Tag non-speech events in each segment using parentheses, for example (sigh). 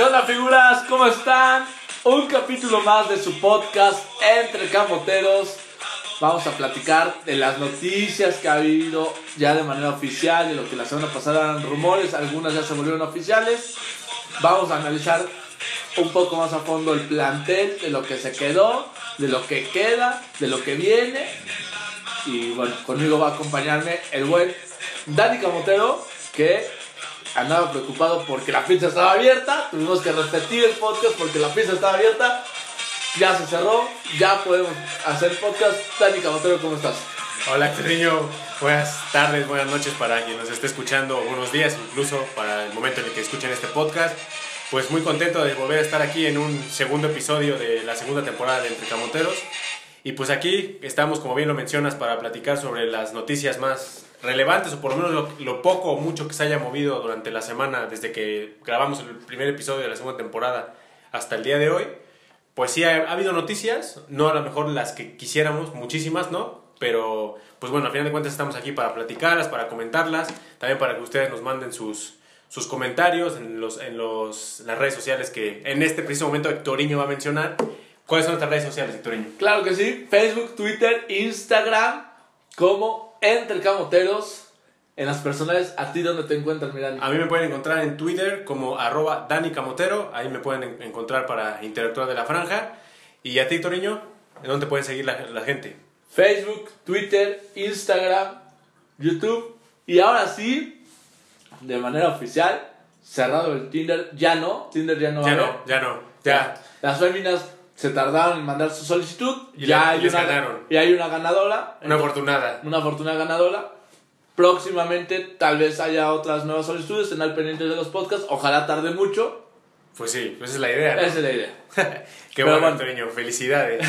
¿Qué onda figuras? ¿Cómo están? Un capítulo más de su podcast Entre Camoteros. Vamos a platicar de las noticias que ha habido ya de manera oficial, de lo que la semana pasada eran rumores, algunas ya se volvieron oficiales. Vamos a analizar un poco más a fondo el plantel, de lo que se quedó, de lo que queda, de lo que viene. Y bueno, conmigo va a acompañarme el buen Dani Camotero, que andaba preocupado porque la pizza estaba abierta. Tuvimos que repetir el podcast porque la pizza estaba abierta. Ya se cerró, ya podemos hacer podcast. Dani Camotero, ¿cómo estás? Hola, cariño. Buenas tardes, buenas noches para quien nos esté escuchando, buenos días incluso para el momento en el que escuchen este podcast. Pues muy contento de volver a estar aquí en un segundo episodio de la segunda temporada de Entre Camoteros. Y pues aquí estamos, como bien lo mencionas, para platicar sobre las noticias más relevantes o por lo menos lo, lo, poco o mucho que se haya movido durante la semana desde que grabamos el primer episodio de la segunda temporada hasta el día de hoy. Pues sí, ha, ha habido noticias, no a lo mejor las que quisiéramos, muchísimas, ¿no? Pero pues bueno, al final de cuentas estamos aquí para platicarlas, para comentarlas, también para que ustedes nos manden sus, sus comentarios en, los, en los, las redes sociales que en este preciso momento Hectoriño va a mencionar. ¿Cuáles son nuestras redes sociales, Hectoriño? Claro que sí, Facebook, Twitter, Instagram, como Entre Camoteros. En las personales, ¿a ti dónde te encuentras, Miranda? A mí me pueden encontrar en Twitter como arroba Dani Camotero, ahí me pueden en- encontrar para interactuar de la franja. Y a ti, Toriño, ¿en dónde pueden seguir la, la gente? Facebook, Twitter, Instagram, YouTube. Y ahora sí, de manera oficial, cerrado el Tinder. Ya no, Tinder ya no va Ya a no, ya no, ya. Las féminas se tardaron en mandar su solicitud. Y ya le- hay una, ganaron. Y hay una ganadora. Una afortunada. Una fortuna ganadora. Próximamente tal vez haya otras nuevas solicitudes. Estén al pendiente de los podcasts. Ojalá tarde mucho. Pues sí, esa es la idea. ¿no? Esa es la idea. (laughs) Qué Pero bueno. Toriño, felicidades.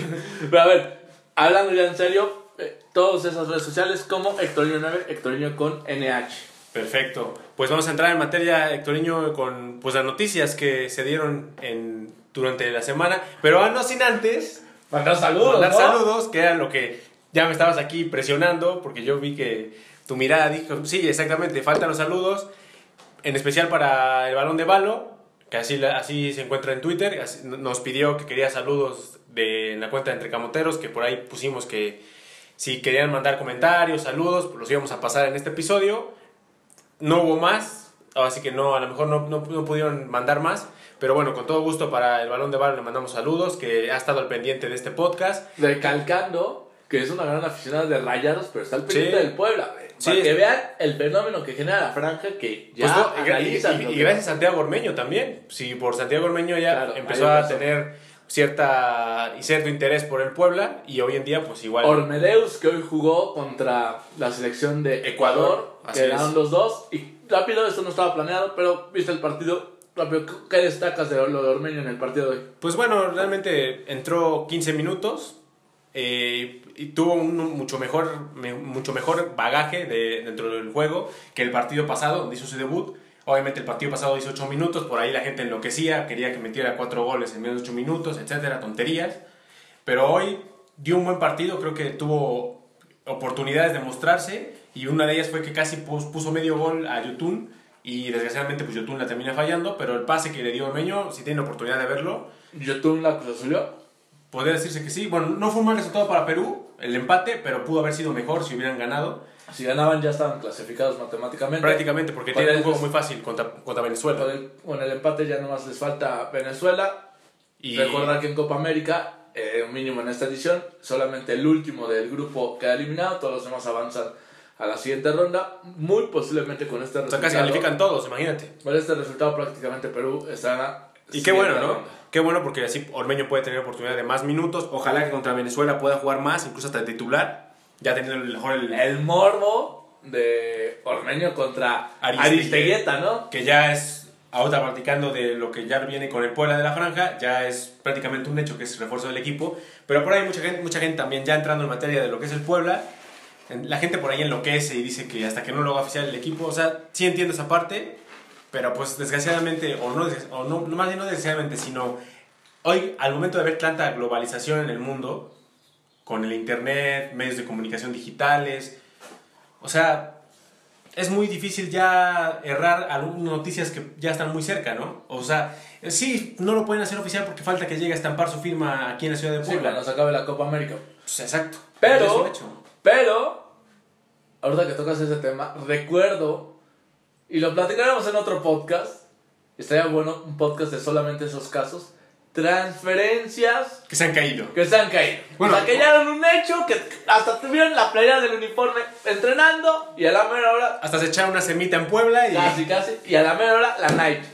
(laughs) Pero a ver, hablando ya en serio, eh, todas esas redes sociales como Hectorino9, Hectorino con NH. Perfecto. Pues vamos a entrar en materia, Hectoriño, con pues, las noticias que se dieron en, durante la semana. Pero ah, no sin antes Mandar saludos. mandar ¿no? saludos, que era lo que ya me estabas aquí presionando, porque yo vi que tu mirada dijo, sí, exactamente, faltan los saludos, en especial para el balón de balo, que así, así se encuentra en Twitter, así- nos pidió que quería saludos de, en la cuenta de Entre Camoteros, que por ahí pusimos que si querían mandar comentarios, saludos, pues los íbamos a pasar en este episodio. No hubo más, así que no, a lo mejor no, no, no pudieron mandar más. Pero bueno, con todo gusto para el balón de balo le mandamos saludos, que ha estado al pendiente de este podcast. Recalcando que es una gran aficionada de rayados, pero está al pendiente Sí. del Puebla. güey. Sí. Para que vean el fenómeno que genera la franja que ya Pues no, y- analizan. y, lo y que- gracias a Santiago Ormeño también. Si por Santiago Ormeño ya Claro, empezó a tener cierta y cierto interés por el Puebla y hoy en día pues igual Ormedeus, que hoy jugó contra la selección de Ecuador, Ecuador, quedaron los dos. Y rápido, esto no estaba planeado, pero viste el partido. Rápido, ¿qué destacas de lo de Ormeño en el partido de hoy? Pues bueno, realmente entró 15 minutos eh, y tuvo un mucho mejor, me- mucho mejor bagaje de, dentro del juego que el partido pasado, donde hizo su debut. Obviamente el partido pasado hizo 8 minutos, por ahí la gente enloquecía, quería que metiera 4 goles en menos de 8 minutos, etcétera, tonterías. Pero hoy dio un buen partido, creo que tuvo oportunidades de mostrarse y una de ellas fue que casi pus- puso medio gol a Yotun y desgraciadamente pues Yotun la termina fallando, pero el pase que le dio Ormeño, si tiene oportunidad de verlo, Yotun la Cruz Azulió. Podría decirse que sí. Bueno, no fue un mal resultado para Perú, el empate, pero pudo haber sido mejor si hubieran ganado. Si ganaban ya estaban clasificados matemáticamente. Prácticamente, porque tienen un juego muy fácil contra, contra Venezuela. Con el, con el empate ya nomás les falta Venezuela. Y Recordar que en Copa América, eh, un mínimo en esta edición, solamente el último del grupo queda eliminado, todos los demás avanzan a la siguiente ronda. Muy posiblemente con este o sea, resultado. casi califican todos, imagínate. Con este resultado prácticamente Perú estará... Y qué bueno, ¿no? Qué bueno porque así Ormeño puede tener oportunidad de más minutos. Ojalá que contra Venezuela pueda jugar más, incluso hasta titular. Ya teniendo el mejor el, El morbo de Ormeño contra. Aristeguieta, ¿no? que ya es ahora platicando de lo que ya viene con el Puebla de la Franja, ya es prácticamente un hecho que es refuerzo del equipo, pero por ahí mucha gente, mucha gente también ya entrando en materia de lo que es el Puebla, la gente por ahí enloquece y dice que hasta que no lo haga oficial el equipo, o sea, sí entiendo esa parte, pero pues desgraciadamente, o no, o no, más bien no desgraciadamente, sino hoy al momento de ver tanta globalización en el mundo, con el internet, medios de comunicación digitales, o sea, es muy difícil ya errar algunas noticias que ya están muy cerca, ¿no? O sea, sí, no lo pueden hacer oficial porque falta que llegue a estampar su firma aquí en la ciudad de Sí, Puebla. cuando se acabe la Copa América. Pues, exacto. Pero, ahorita que tocas ese tema, recuerdo, y lo platicaremos en otro podcast, estaría bueno un podcast de solamente esos casos, transferencias Que se han caído. que se han caído. Bueno, o sea, que ya eran un hecho, que hasta tuvieron la playera del uniforme entrenando, y a la mera hora, Hasta se echaron una semita en Puebla y... casi casi, y a la mera hora, la night.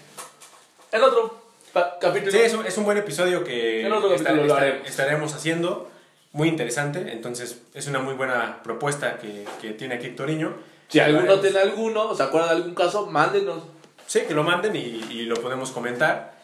En otro capítulo. Sí, es un, es un buen episodio que otro capítulo lo estaremos haciendo. Muy interesante. Entonces, es una muy buena propuesta que, que tiene aquí Toriño. Si alguno tiene alguno, se acuerda de algún caso, mándenos. Sí, que lo manden y, y lo podemos comentar.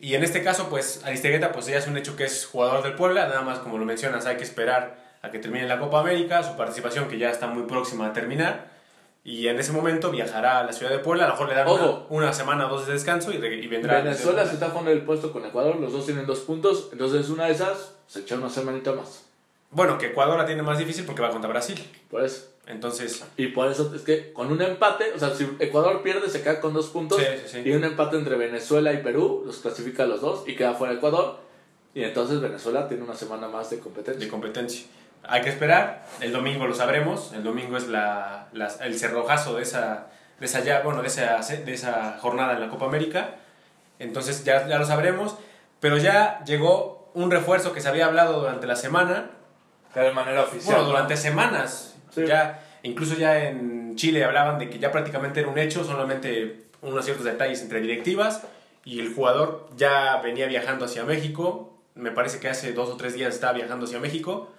Y en este caso, pues, Aristegueta, pues ya es un hecho que es jugador del Puebla. Nada más, como lo mencionas, hay que esperar a que termine la Copa América, su participación que ya está muy próxima a terminar. Y en ese momento viajará a la ciudad de Puebla. A lo mejor le dan una, una semana o dos de descanso y, y vendrá. Venezuela se está jugando el puesto con Ecuador, los dos tienen dos puntos, entonces una de esas se echa una semanita más. Bueno, que Ecuador la tiene más difícil porque va contra Brasil. Por eso. Entonces, Y por eso es que con un empate, o sea, si Ecuador pierde se queda con dos puntos Sí, sí, sí. y un empate entre Venezuela y Perú los clasifica a los dos y queda fuera Ecuador. Y entonces Venezuela tiene una semana más de competencia. de competencia. Hay que esperar, el domingo lo sabremos, el domingo es la, la- el cerrojazo de esa, de esa, ya, bueno, de, esa, de esa jornada en la Copa América, entonces ya, ya lo sabremos, pero ya llegó un refuerzo que se había hablado durante la semana, de manera oficial. bueno, durante semanas, Sí. ya, incluso ya en Chile hablaban de que ya prácticamente era un hecho, solamente unos ciertos detalles entre directivas, y el jugador ya venía viajando hacia México, me parece que hace dos o tres días estaba viajando hacia México,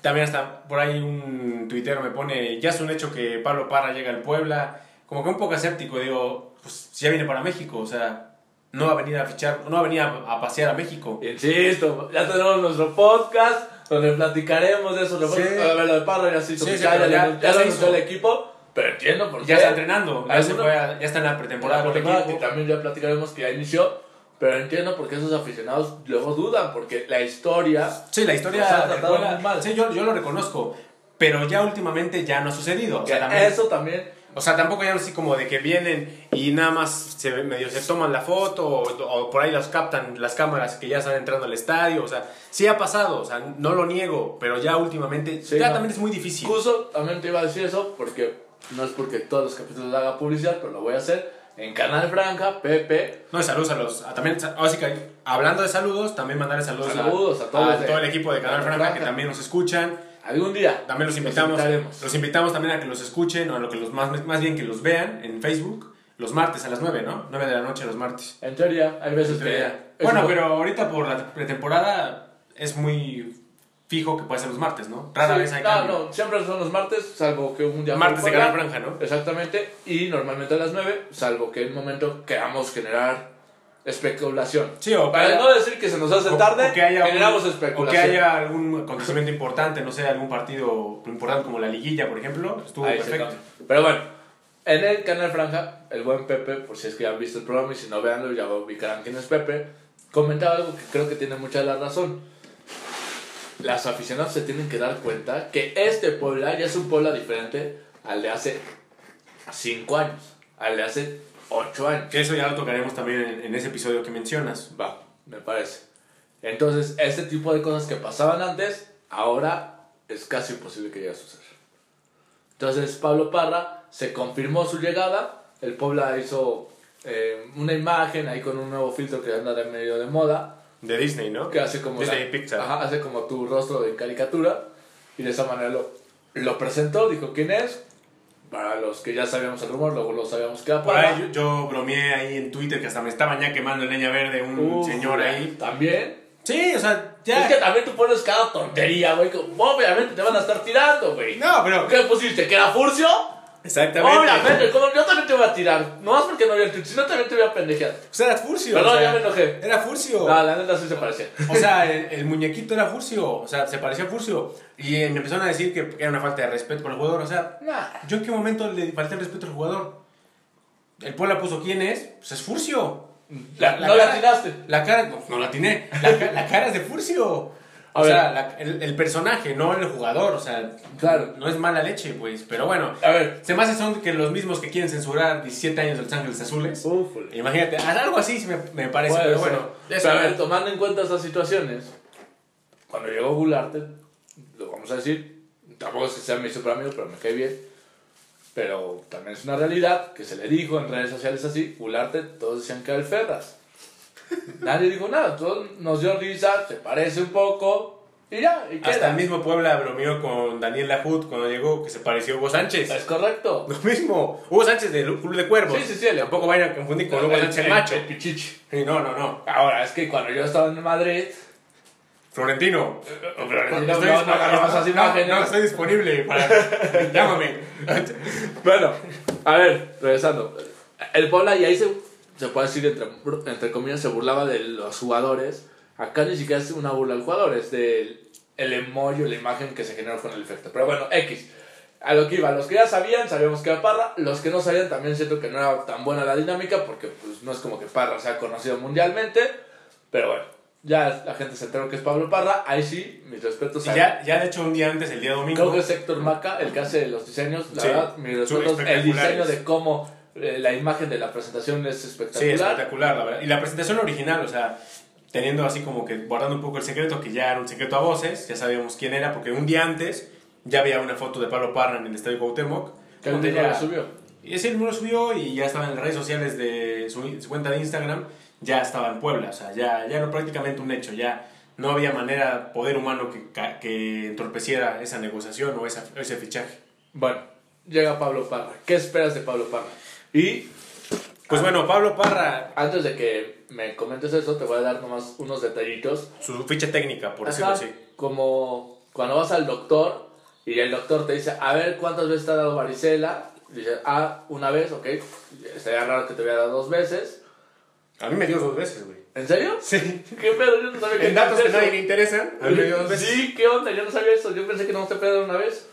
también hasta por ahí un tuitero me pone, ya es un hecho que Pablo Parra llega al Puebla, como que un poco escéptico, digo, pues si ya viene para México, o sea, no va a venir a fichar, no va a venir a, a pasear a México. Insisto, ya tenemos nuestro podcast donde platicaremos de refuerzos. Sí. A ver, lo de Parra ya se hizo Sí, sí, ya, ya- ya, se hizo. el equipo, pero entiendo por qué. Ya está entrenando, ya, se fue a- ya está en la pretemporada con el temporada que equipo. también ya platicaremos que ya inició, pero entiendo por qué esos aficionados luego dudan, porque la historia Sí, la historia Nos ha tratado muy mal. sí, yo, yo lo reconozco, pero ya últimamente ya no ha sucedido. O sea, también- eso también O sea, tampoco ya así como de que vienen y nada más se, medio se toman la foto o, o por ahí las captan las cámaras que ya están entrando al estadio. O sea, sí ha pasado, o sea, no lo niego, pero ya últimamente Sí, ya no. también es muy difícil. Incluso también te iba a decir eso porque no es porque todos los capítulos haga publicidad, pero lo voy a hacer en Canal Franja, Pepe. No, saludos a los. a también, ahora sí que hablando de saludos, también mandarle saludos, Saludos a todos de- todo el equipo de Canal Canal Franja que Franja. también nos escuchan. Algún día. También los invitamos, los invitamos también a que los escuchen o a lo que los más, más bien que los vean en Facebook los martes a las 9, ¿no? 9 de la noche los martes. En teoría, hay veces que. Bueno, pero ahorita por la pretemporada es muy fijo que puede ser los martes, ¿no? Rara Sí, vez hay no, cambio. no, siempre son los martes, salvo que un día. Martes de fuera. Franja, ¿no? Exactamente, y normalmente a las 9, salvo que en un momento queramos generar especulación. Sí, o Para haya- no decir que se nos hace tarde, o que haya un- generamos O que especulación. haya algún acontecimiento importante, no sé, algún partido importante como la liguilla, por ejemplo, estuvo Ahí perfecto. Pero bueno, en el canal Franja, el buen Pepe, por si es que ya han visto el programa y si no veanlo ya ubicarán quién es Pepe, comentaba algo que creo que tiene mucha la razón. Las aficionados se tienen que dar cuenta que este Puebla ya es un Puebla diferente al de hace 5 años, al de hace 8 años. Que eso ya lo tocaremos también en, en ese episodio que mencionas. Va, me parece. Entonces, este tipo de cosas que pasaban antes, ahora es casi imposible que llegue a suceder. Entonces, Pablo Parra se confirmó su llegada. El Puebla hizo eh, una imagen ahí con un nuevo filtro que anda de medio de moda, De Disney, ¿no? que hace como, Disney la- Pixar. Ajá, hace como tu rostro de caricatura. Y de esa manera lo, lo presentó, dijo quién es. Para los que ya sabíamos el rumor, luego lo sabíamos que era Por ahí yo, yo bromeé ahí en Twitter que hasta me estaban ya quemando en leña verde un Uf, señor ahí. También. Sí, o sea, ya. Es que también tú pones cada tontería, güey. Obviamente te van a estar tirando, güey. No, pero ¿Qué pusiste? ¿Que era Furcio? Exactamente. Obviamente, como yo también te voy a tirar. No más porque no había el tweet, sino también te voy a pendejear. O sea, era Furcio. Perdón, o sea, ya me enojé. Era Furcio. No, la neta sí se parecía. O sea, el, el muñequito era Furcio. O sea, se parecía a Furcio. Y eh, me empezaron a decir que era una falta de respeto por el jugador. O sea, Nah. ¿yo en qué momento le falté el respeto al jugador? El Puebla puso quién es. Pues es Furcio. La- no la atinaste. La cara, no, no la atiné. La, la cara es de Furcio. A o ver. sea, la- el, el personaje, no el jugador. O sea, Claro. no es mala leche, pues. Pero bueno, A ver. se me hace son que los mismos que quieren censurar 17 años de Los Ángeles Azules. Ufule. Imagínate, algo así sí me, me parece, Puede pero ser. bueno. Pero a ver, tomando en cuenta estas situaciones, cuando llegó Gularte, lo vamos a decir, tampoco es que sea mi super amigo, pero me cae bien. Pero también es una realidad que se le dijo en redes sociales así, Gularte, todos decían que era el Ferras. Nadie dijo nada, todos nos dio risa, se parece un poco, y ya, y queda. Hasta el mismo Puebla bromeó con Daniel Lajut cuando llegó, que se pareció a Hugo Sánchez. Es correcto. Lo mismo, Hugo Sánchez del Club de Cuervos. Sí, sí, sí, el- Tampoco vayan a confundir con Hugo Sánchez el- macho. el pichichi. No, no, no. Ahora, es que cuando yo estaba en Madrid, Florentino. no, no, no. No, estoy disponible para... (laughs) Llámame. Bueno, a ver, regresando. El Puebla, y ahí se, se puede decir, entre, entre comillas, se burlaba de los jugadores. Acá ni siquiera es una burla al jugador, es del el emoji, la imagen que se generó con el efecto. Pero bueno, X. A lo que iba, los que ya sabían, sabíamos que era Parra. Los que no sabían, también siento que no era tan buena la dinámica, porque pues, no es como que Parra sea conocido mundialmente. Pero bueno, ya la gente se enteró que es Pablo Parra. Ahí sí, mis respetos a ya, ya de hecho un día antes, el día domingo... Creo que es Héctor Maca el que hace los diseños. La Sí, verdad, mis respetos. El diseño de cómo la imagen de la presentación es Sí, espectacular. espectacular, la verdad. Y la presentación original, o sea, teniendo así como que guardando un poco el secreto, que ya era un secreto a voces, ya sabíamos quién era, porque un día antes ya había una foto de Pablo Parra en el Estadio Cuauhtémoc. que ya- lo subió. Y mismo lo subió y ya estaba en las redes sociales de su, su cuenta de Instagram, ya estaba en Puebla, o sea, ya, ya era prácticamente un hecho, ya no había manera, poder humano que, que entorpeciera esa negociación o esa, ese fichaje. Bueno, llega Pablo Parra. ¿Qué esperas de Pablo Parra? Y Pues bueno, Pablo Parra, antes de que me comentes eso, te voy a dar nomás unos detallitos. su ficha técnica, por decirlo Ajá, así. Como cuando vas al doctor y el doctor te dice, a ver cuántas veces te ha dado varicela. Dice, ah, una vez, ok. Estaría raro que te hubiera dado dos veces. A mí me dio dos veces, güey. ¿En serio? Sí. (laughs) ¿Qué pedo? Yo no sabía que En datos que nadie le interesan, a mí me dio dos veces. Sí, ¿qué onda? Yo no sabía eso. Yo pensé que no te puede dar una vez.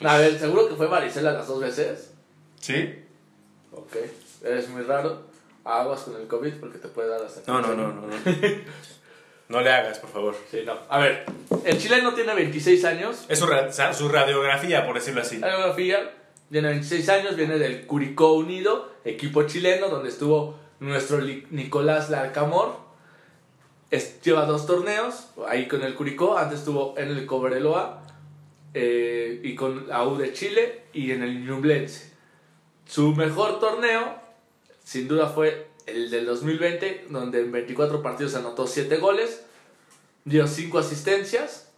A ver, ¿seguro que fue varicela las dos veces? Sí. Ok. Eres muy raro. Aguas con el COVID porque te puede dar hasta... No, no, no, no. No, (laughs) no le hagas, por favor. Sí, no. A ver, el chileno tiene 26 años. Es su, ra- su radiografía, por decirlo así. La biografía tiene 26 años, viene del Curicó Unido, equipo chileno, donde estuvo nuestro Li- Nicolás Larcamor. Es- lleva dos torneos, ahí con el Curicó, antes estuvo en el Cobreloa eh, y con la U de Chile y en el Ñublense. Su mejor torneo, sin duda, fue el del 2020, donde en 24 partidos anotó 7 goles, dio 5 asistencias.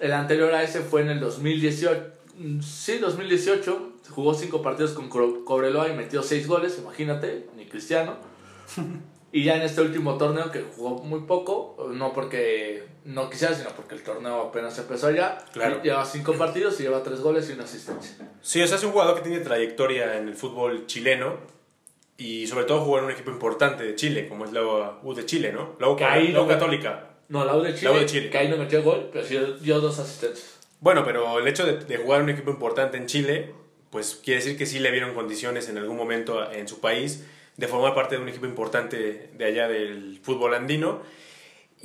El anterior a ese fue en el 2018. mm, Sí, 2018. Jugó 5 partidos con Cobreloa y metió 6 goles, imagínate, ni Cristiano. (laughs) Y ya en este último torneo, que jugó muy poco, no porque no quisiera, sino porque el torneo apenas empezó ya. Claro. Lleva 5 partidos y lleva 3 goles y una asistencia. Sí, o sea, es un jugador que tiene trayectoria en el fútbol chileno y sobre todo jugó en un equipo importante de Chile, como es la U de Chile, ¿no? La U, la U no- Católica. No, la U de Chile, La U de Chile. que ahí no metió gol, pero sí dio dos asistencias. Bueno, pero el hecho de, de jugar en un equipo importante en Chile, pues quiere decir que sí le vieron condiciones en algún momento en su país de formar parte de un equipo importante de allá del fútbol andino.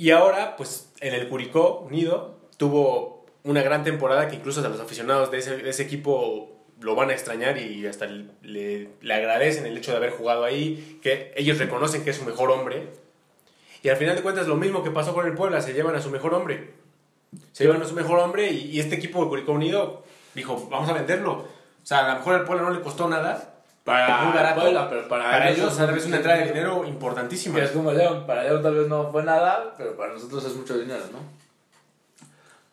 Y ahora, pues en el Curicó Unido tuvo una gran temporada que incluso a los aficionados de ese, de ese equipo lo van a extrañar y hasta le, le agradecen el hecho de haber jugado ahí, que ellos reconocen que es su mejor hombre. Y al final de cuentas lo mismo que pasó con el Puebla, se llevan a su mejor hombre. Se llevan a su mejor hombre y, y este equipo de Curicó Unido dijo, vamos a venderlo. O sea, a lo mejor al Puebla no le costó nada. Para muy barato. Pero para, Para ellos tal vez una entrada de dinero importantísima. Que es como León. Para León tal vez no fue nada, pero para nosotros es mucho dinero, ¿no?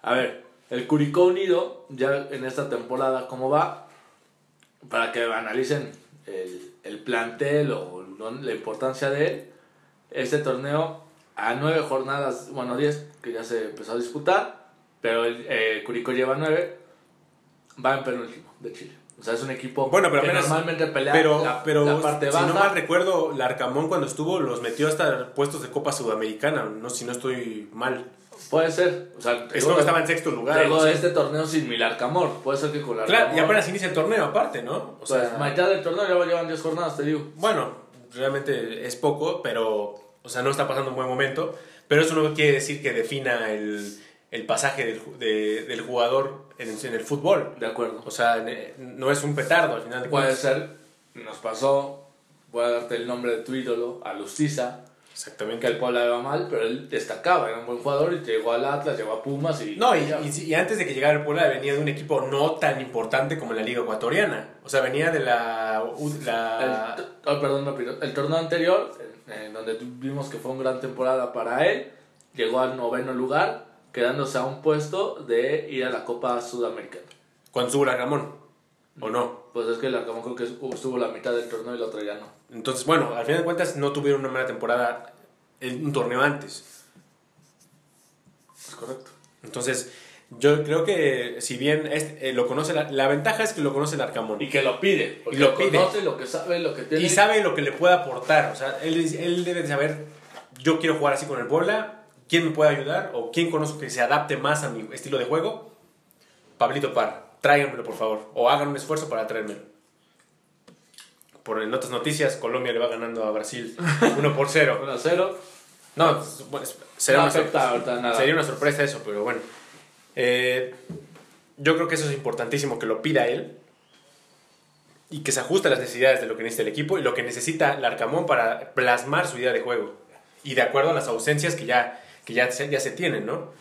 A ver, el Curicó Unido, ya en esta temporada, ¿cómo va? Para que analicen el, el plantel o la importancia de él. Este torneo, a nueve jornadas, bueno, diez que ya se empezó a disputar, pero el eh, Curicó lleva nueve, va en penúltimo de Chile. O sea, es un equipo Bueno, pero que apenas- normalmente pelea Pero, la, pero la parte si baja. no mal recuerdo, Larcamón cuando estuvo los metió hasta puestos de Copa Sudamericana, no si no estoy mal. Puede ser. O sea, Es como estaba en sexto lugar. Luego de este torneo sin Milar Camor. Puede ser que con la Claro, y apenas inicia el torneo aparte, ¿no? O Pues sea, mitad del torneo ya llevan 10 jornadas, te digo. bueno, realmente es poco, pero, o sea, no está pasando un buen momento. Pero eso no quiere decir que defina el, el pasaje del, de- del jugador en, en el fútbol. De acuerdo. O sea, no es un petardo al final de Puede cuentas. ser, nos pasó, voy a darte el nombre de tu ídolo, a Lustiza, Exactamente. que el Puebla iba mal, pero él destacaba, era un buen jugador y llegó al Atlas, llegó a Pumas y... No, y, y- y antes de que llegara el Puebla venía de un equipo no tan importante como la Liga Ecuatoriana. O sea, venía de la... u- El, la oh, perdón, no, el torneo anterior, en donde vimos que fue una gran temporada para él, llegó al noveno lugar, quedándose a un puesto de ir a la Copa Sudamericana. cuando estuvo Largamón, ¿o no? Pues es que el Arcamón creo que estuvo la mitad del torneo y la otra ya no. Entonces, bueno, al final de cuentas no tuvieron una mala temporada en un torneo antes. Es correcto. Entonces, yo creo que si bien este, eh, lo conoce, la, la ventaja es que lo conoce el Arcamón. Y que lo pide, Y lo pide. conoce lo que sabe, lo que tiene. Y sabe lo que le puede aportar. O sea, él, él debe de saber, yo quiero jugar así con el Puebla, ¿quién me puede ayudar? ¿O quién conozco que se adapte más a mi estilo de juego? Pablito Par, tráiganmelo por favor. O hagan un esfuerzo para traérmelo. Por en otras noticias, Colombia le va ganando a Brasil (laughs) 1 por 0. 1 a 0. No, bueno, será, No una, nada. sería una sorpresa eso, pero bueno. Eh, yo creo que eso es importantísimo, que lo pida él y que se ajuste a las necesidades de lo que necesita el equipo y lo que necesita Larcamón para plasmar su idea de juego. Y de acuerdo a las ausencias que ya, que ya, se, ya se tienen, ¿no?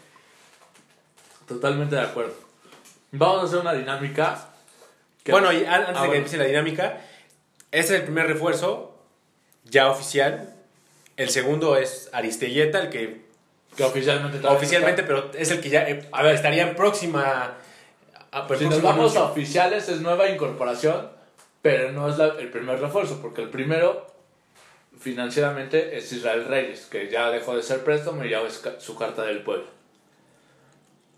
Totalmente de acuerdo. Vamos a hacer una dinámica. que- Bueno, y an- antes Ah, de que bueno. empiece la dinámica, este es el primer refuerzo ya oficial. El segundo es Aristelleta, el que Que oficialmente oficialmente, pero es el que ya eh, a ver, estaría en próxima. a- no pues. Si nos vamos a anuncio. oficiales, es nueva incorporación, pero no es la- el primer refuerzo, porque el primero financieramente es Israel Reyes, que ya dejó de ser préstamo y ya es su carta del pueblo.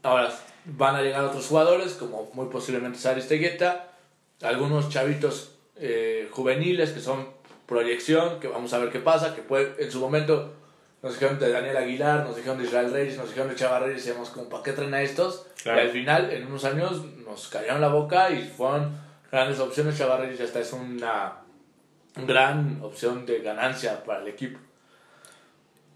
Ahora, van a llegar otros jugadores, como muy posiblemente Sari Stegueta, algunos chavitos eh, juveniles que son proyección, que vamos a ver qué pasa, que puede, en su momento nos dijeron de Daniel Aguilar, nos dijeron de Israel Reyes, nos dijeron de Chava Reyes, y decíamos como, ¿para qué traen a estos? Claro. Y al final, en unos años, nos callaron la boca y fueron grandes opciones. Chava Reyes ya está, es una gran opción de ganancia para el equipo.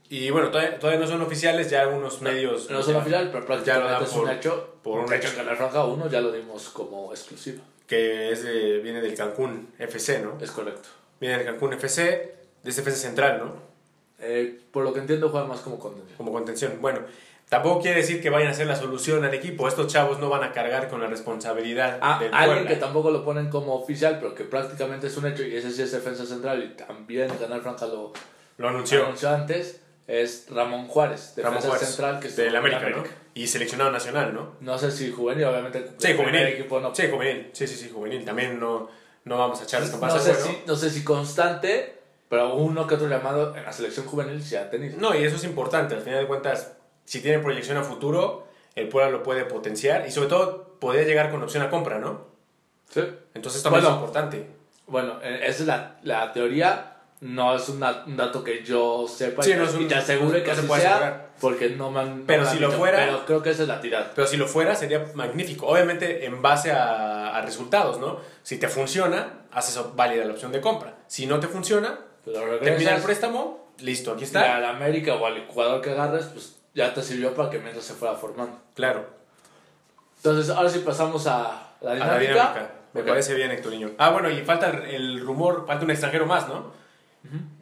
Y bueno, todavía, todavía no son oficiales, ya algunos medios. No son oficiales, pero ya lo prácticamente dan es por- un hecho. por un hecho, hecho. en Canal Franja 1 ya lo dimos como exclusiva. Que es de- viene del Cancún FC, ¿no? Es correcto. Viene del Cancún FC, de ese FC Central, ¿no? Eh, por lo que entiendo, juega más como contención. Como contención. Bueno, tampoco quiere decir que vayan a ser la solución al equipo. Estos chavos no van a cargar con la responsabilidad Ah, del alguien Puebla. que tampoco lo ponen como oficial, pero que prácticamente es un hecho, y ese sí es defensa central, y también Canal Franja lo Lo anunció anunció antes, es Ramón Juárez, defensa Ramón Juárez, central, que del en América, ¿no? Y seleccionado nacional, ¿no? No sé si juvenil, obviamente. Sí, juvenil. Equipo no, Sí, juvenil. Sí, sí, sí, juvenil. También no, no vamos a echar las no, sé si, no sé si constante, pero uno que otro llamado en la selección juvenil se ha tenido. No, y eso es importante. Al final de cuentas, si tiene proyección a futuro, el Puebla lo puede potenciar y sobre todo podría llegar con opción a compra, ¿no? Sí. Entonces también Bueno. es importante. Bueno, eh, esa es la, la teoría. No es una- un dato que yo sepa Sí, y, no es un- y te asegure no que se así sea, asegurar. porque no me han. no Pero han si lo dicho, fuera- Pero creo que esa es la tirada. Pero si lo fuera, sería magnífico. Obviamente en base a, a resultados, ¿no? Si te funciona, haces válida la opción de compra. Si no te funciona, Pero te piden el préstamo, listo, aquí y está. al América o al jugador que agarres, pues ya te sirvió para que mientras se fuera formando. Claro, Entonces, ahora sí pasamos a la a dinámica. la dinámica. Me Ok. parece bien, Hectorinho. Ah, bueno, y falta el, rumor, falta un extranjero más, ¿no?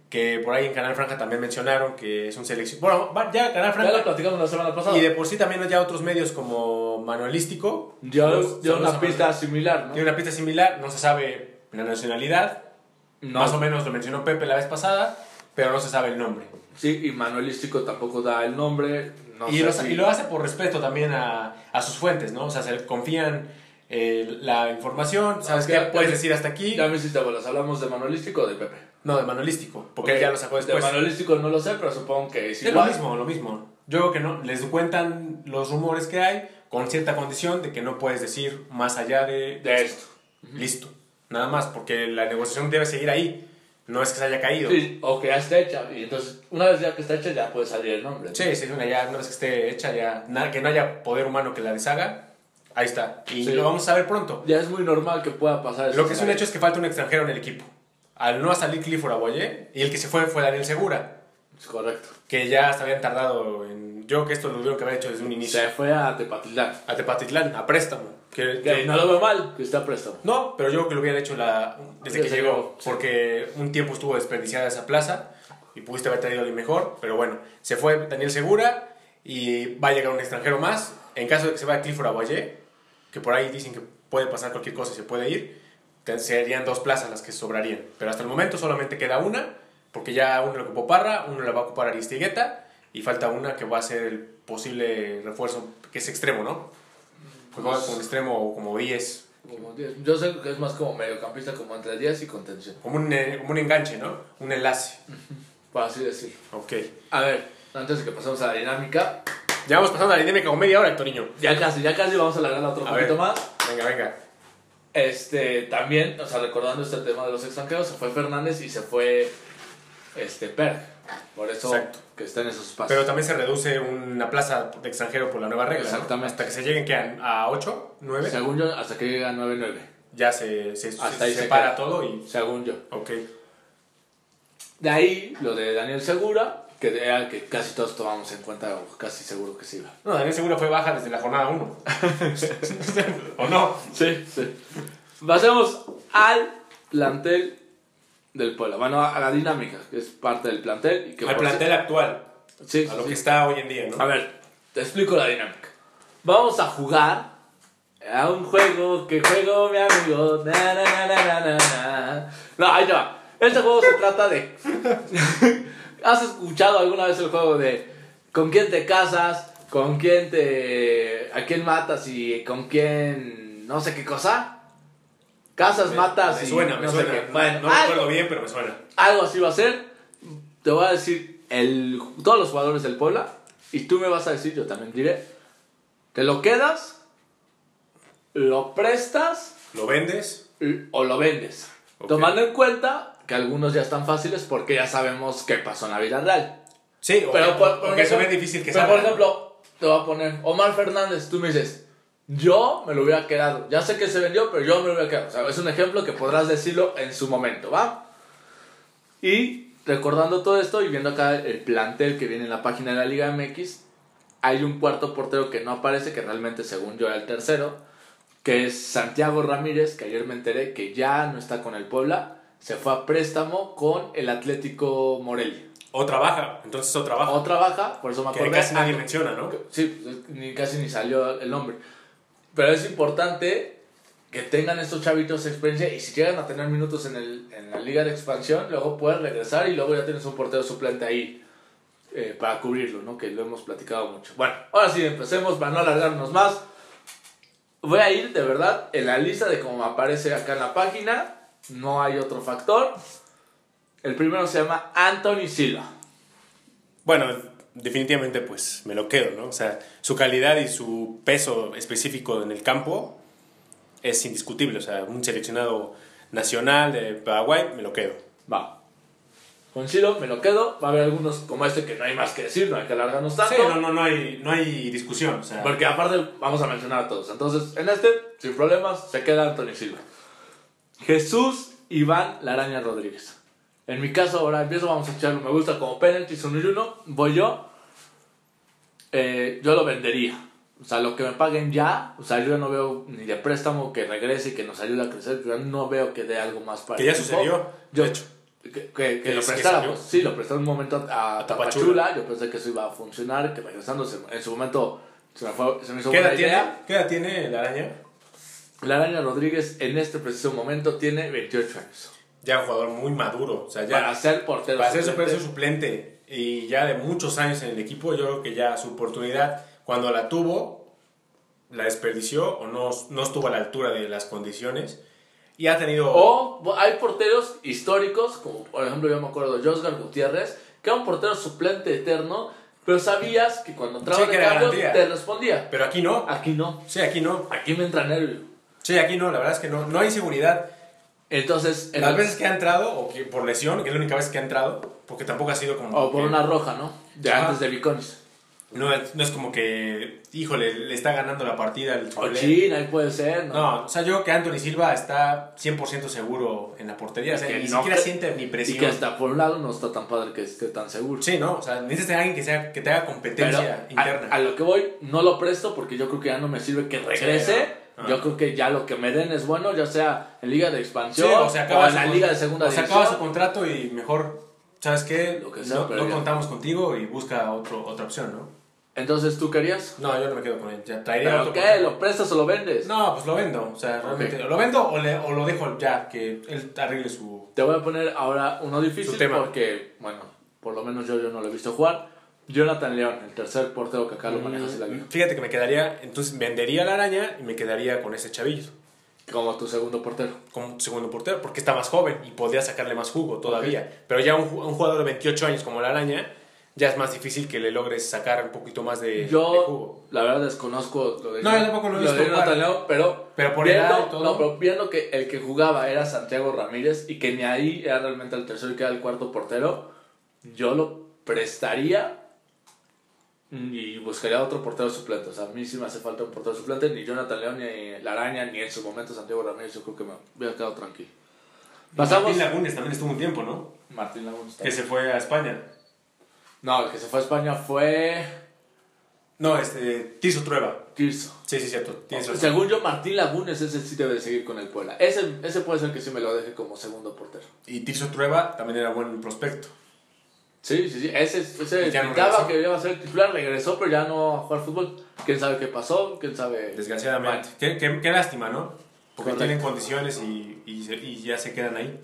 Que por ahí en Canal Franja también mencionaron que es un selección. Bueno, ya Canal Ya Franja. lo platicamos la semana pasada. Y de por sí también ya otros medios como Manuelístico. Dio, dio una a Manuel. pista similar, ¿no? Tiene una pista similar, no se sabe la nacionalidad. No. Más o menos lo mencionó Pepe la vez pasada, pero no se sabe el nombre. Sí, y Manuelístico tampoco da el nombre. No y, lo, si- y lo hace por respeto también a, a sus fuentes, ¿no? O sea, se confían eh, la información, ¿sabes Ok, qué? ya Puedes me- decir hasta aquí. Ya me hiciste bolas. ¿Hablamos de Manuelístico o de Pepe? No, de Manuelístico, porque Ok, él ya lo sacó después. De Manuelístico no lo sé, pero supongo que es Es lo igual. mismo, lo mismo. Yo creo que no, les cuentan los rumores que hay con cierta condición de que no puedes decir más allá de, De esto. Listo. Nada más, porque la negociación debe seguir ahí. No es que se haya caído. Sí, o que ya está hecha. Y entonces, una vez ya que está hecha, ya puede salir el nombre. Sí, sí, una, ya, una vez que esté hecha, ya, nada, que no haya poder humano que la deshaga, ahí está. Y Sí. lo vamos a ver pronto. Ya es muy normal que pueda pasar eso. Lo que es un hecho es que falta un extranjero en el equipo. Al no salir Clifford Aguayé, y el que se fue fue Daniel Segura, Es correcto. que ya se habían tardado en... Yo que esto lo tuvieron que haber hecho desde un inicio. Se fue a Tepatitlán. A Tepatitlán, a préstamo. Que, Que no lo veo mal, que está a préstamo. No, pero yo creo que lo hubieran hecho la, desde que llegó, sí. porque un tiempo estuvo desperdiciada esa plaza y pudiste haber traído a alguien mejor, pero bueno, se fue Daniel Segura y va a llegar un extranjero más. En caso de que se vaya Clifford Aguayé, que por ahí dicen que puede pasar cualquier cosa y se puede ir, serían dos plazas las que sobrarían. Pero hasta el momento solamente queda una, porque ya uno lo ocupó Parra, uno la va a ocupar Aristigueta y falta una que va a ser el posible refuerzo, que es extremo, ¿no? Pues va como un extremo como 10, Como 10. Yo sé que es más como mediocampista, como entre 10 y contención. Como un, eh, como un enganche, ¿no? Un enlace. Por así decirlo. Ok. A ver, antes de que pasemos a la dinámica, Ya vamos pasando a la dinámica como media hora, Hectoriño. ya casi, ya casi vamos a alargarla otro A poquito ver. más. Venga, venga. Este, también, o sea, recordando este tema de los extranjeros, se fue Fernández y se fue este Perg. Por eso Exacto. Que está en esos espacios. Pero también se reduce una plaza de extranjero por la nueva regla. ¿no? Exactamente. Hasta que se lleguen a 8, 9. Según yo, hasta que llega a 9-9. Ya se, se, Hasta se ahí se separa queda. todo y. Según yo. Ok. De ahí, lo de Daniel Segura, que era que casi todos tomamos en cuenta, o casi seguro que sí iba. No, Daniel Segura fue baja desde la jornada 1. (laughs) ¿O no? Sí, sí. Pasemos al plantel del pueblo. Bueno, a la dinámica, que es parte del plantel. Y que Al plantel actual. Sí, A lo sí. que está hoy en día, ¿no? A ver, te explico la dinámica. Vamos a jugar a un juego que juego mi amigo. Na. No, ahí te va. Este juego se trata de. (laughs) ¿Has escuchado alguna vez el juego de con quién te casas, con quién te. a quién matas y con quién. no sé qué cosa? Casas, Me- matas me y. suena, me no sé suena. qué. No- Bueno, no algo- recuerdo bien, pero me suena. algo así va a ser. Te voy a decir el, todos los jugadores del Puebla y tú me vas a decir, yo también diré, ¿te lo quedas? ¿Lo prestas? ¿Lo vendes? ¿O lo vendes? Ok. Tomando en cuenta que algunos ya están fáciles porque ya sabemos qué pasó en la vida real. Sí, Pero, por, por porque eso es difícil que pero, salga. por ejemplo, te voy a poner Omar Fernández, tú me dices, yo me lo hubiera quedado. Ya sé que se vendió, pero yo me lo hubiera quedado. O sea, es un ejemplo que podrás decirlo en su momento, ¿va? Y recordando todo esto y viendo acá el plantel que viene en la página de la Liga MX, hay un cuarto portero que no aparece, que realmente según yo era el tercero, que es Santiago Ramírez, que ayer me enteré que ya no está con el Puebla, se fue a préstamo con el Atlético Morelia. O trabaja, entonces o trabaja. Otra baja, por eso me que acordé. casi nadie menciona, ¿no? Sí, pues, ni casi ni salió el nombre. Pero es importante que tengan estos chavitos experiencia y si llegan a tener minutos en, el, en la liga de expansión, luego puedes regresar y luego ya tienes un portero suplente ahí eh, para cubrirlo, ¿no? Que lo hemos platicado mucho. Bueno, ahora sí, empecemos para no alargarnos más. Voy a ir de verdad en la lista de cómo me aparece acá en la página. No hay otro factor. El primero se llama Anthony Silva. Bueno, definitivamente pues me lo quedo, ¿no? O sea, su calidad y su peso específico en el campo es indiscutible. O sea, un seleccionado nacional de Paraguay, me lo quedo. Va. Con Silo me lo quedo. Va a haber algunos como este que no hay más que decir, no hay que alargarnos tanto. Sí, no, no, no, hay, no hay discusión. O sea, Porque aparte vamos a mencionar a todos. Entonces, en este, sin problemas, se queda Antonio Silva. Jesús Iván Laraña Rodríguez. En mi caso, ahora empiezo, vamos a echarlo. Me gusta como penalty, son y uno. Voy yo. Eh, yo lo vendería. O sea, lo que me paguen ya. O sea, yo no veo ni de préstamo que regrese y que nos ayude a crecer. Yo no veo que dé algo más para que ya sucedió, Yo, de hecho. que, que, que Que lo prestáramos. salió. sí, lo prestó un momento a, A Tapachula. Tapachula. Yo pensé que eso iba a funcionar, que regresando en su momento se me, fue, se me hizo ¿Qué buena tiene, idea. ¿Qué edad tiene la araña? La Araña Rodríguez en este preciso momento tiene 28 años. Ya un jugador muy maduro. O sea, ya Para ser portero. para ser suplente, su suplente y ya de muchos años en el equipo, yo creo que ya su oportunidad, cuando la tuvo, la desperdició o no, no estuvo a la altura de las condiciones. Y ha tenido... O hay porteros históricos, como por ejemplo yo me acuerdo de Josgar Gutiérrez, que era un portero suplente eterno, pero sabías que cuando entraba Sí, de cambio te respondía. Pero aquí no. Aquí no. Sí, aquí no. Aquí me entra nervio. Sí, aquí no, la verdad es que no, no hay seguridad. Entonces, en Las el- veces que ha entrado, o que por lesión, que es la única vez que ha entrado, porque tampoco ha sido como. o por que- una roja, ¿no? De Ajá. antes de Viconis. no, es, no es como que, híjole, le está ganando la partida el O. China, ahí puede ser, ¿no? No, o sea, yo creo que Anthony Silva está 100% seguro en la portería. O sea, Que ni no siquiera cre- siente ni Y presión. que hasta por un lado no está tan padre que esté tan seguro. Sí, ¿no? O sea, necesitas a alguien que, sea, que te haga Pero competencia a, interna. a lo que voy, no lo presto porque yo creo que ya no me sirve que regrese. Sí, ¿no? Yo creo que ya lo que me den es bueno, ya sea en Liga de Sí, Expansión o se acaba o en la Liga de Segunda o se División. acaba su contrato y mejor, ¿sabes qué? Lo que sea, no contamos contigo y busca otro, otra opción, ¿no? Entonces, ¿tú querías? No, yo no me quedo con él. Ya traería ¿Pero otro qué? ¿Lo prestas o lo vendes? No, pues lo vendo. O sea, realmente. Lo vendo o, le- o lo dejo ya, que él arregle su. Te voy a poner ahora uno difícil tema. porque, bueno, por lo menos yo, yo no lo he visto jugar. Jonathan León, el tercer portero que acá lo maneja la vida. Fíjate que me quedaría. Entonces vendería la araña y me quedaría con ese chavillo. Como tu segundo portero. Como segundo portero, porque está más joven y podría sacarle más jugo todavía. Pero ya un, un jugador de 28 años como la araña, ya es más difícil que le logres sacar un poquito más de, de Yo, jugo. la verdad, desconozco lo de, No, yo tampoco lo he visto de Jonathan. León, pero, Pero por viendo, todo. no, pero viendo que el que jugaba era Santiago Ramírez y que ni ahí era realmente el tercero y que era el cuarto portero, yo lo prestaría y buscaría otro portero suplente. O sea, a mí sí me hace falta un portero suplente, ni Jonathan León, ni La Araña, ni en su momento Santiago Ramírez. Yo creo que me hubiera quedado tranquilo. Pasamos. Martín Lagunes también estuvo un tiempo, ¿no? Martín Laguna está Que se fue a España. No, el que se fue a España fue No, este. Tizo Trueba. Tirso. Sí, sí, cierto. Razón. Según yo, Martín Lagunes ese sí debe de seguir con el Puebla. Ese, ese puede ser que sí me lo deje como segundo portero. Y Tirso Trueba también era buen prospecto. Sí, sí, sí. Ese, ese no pintaba que iba a ser titular, regresó, pero ya no a jugar fútbol. ¿Quién sabe qué pasó? ¿Quién sabe? Desgraciadamente. Qué, qué- qué lástima, ¿no? Porque Correcto. tienen condiciones y, y, se- y ya se quedan ahí.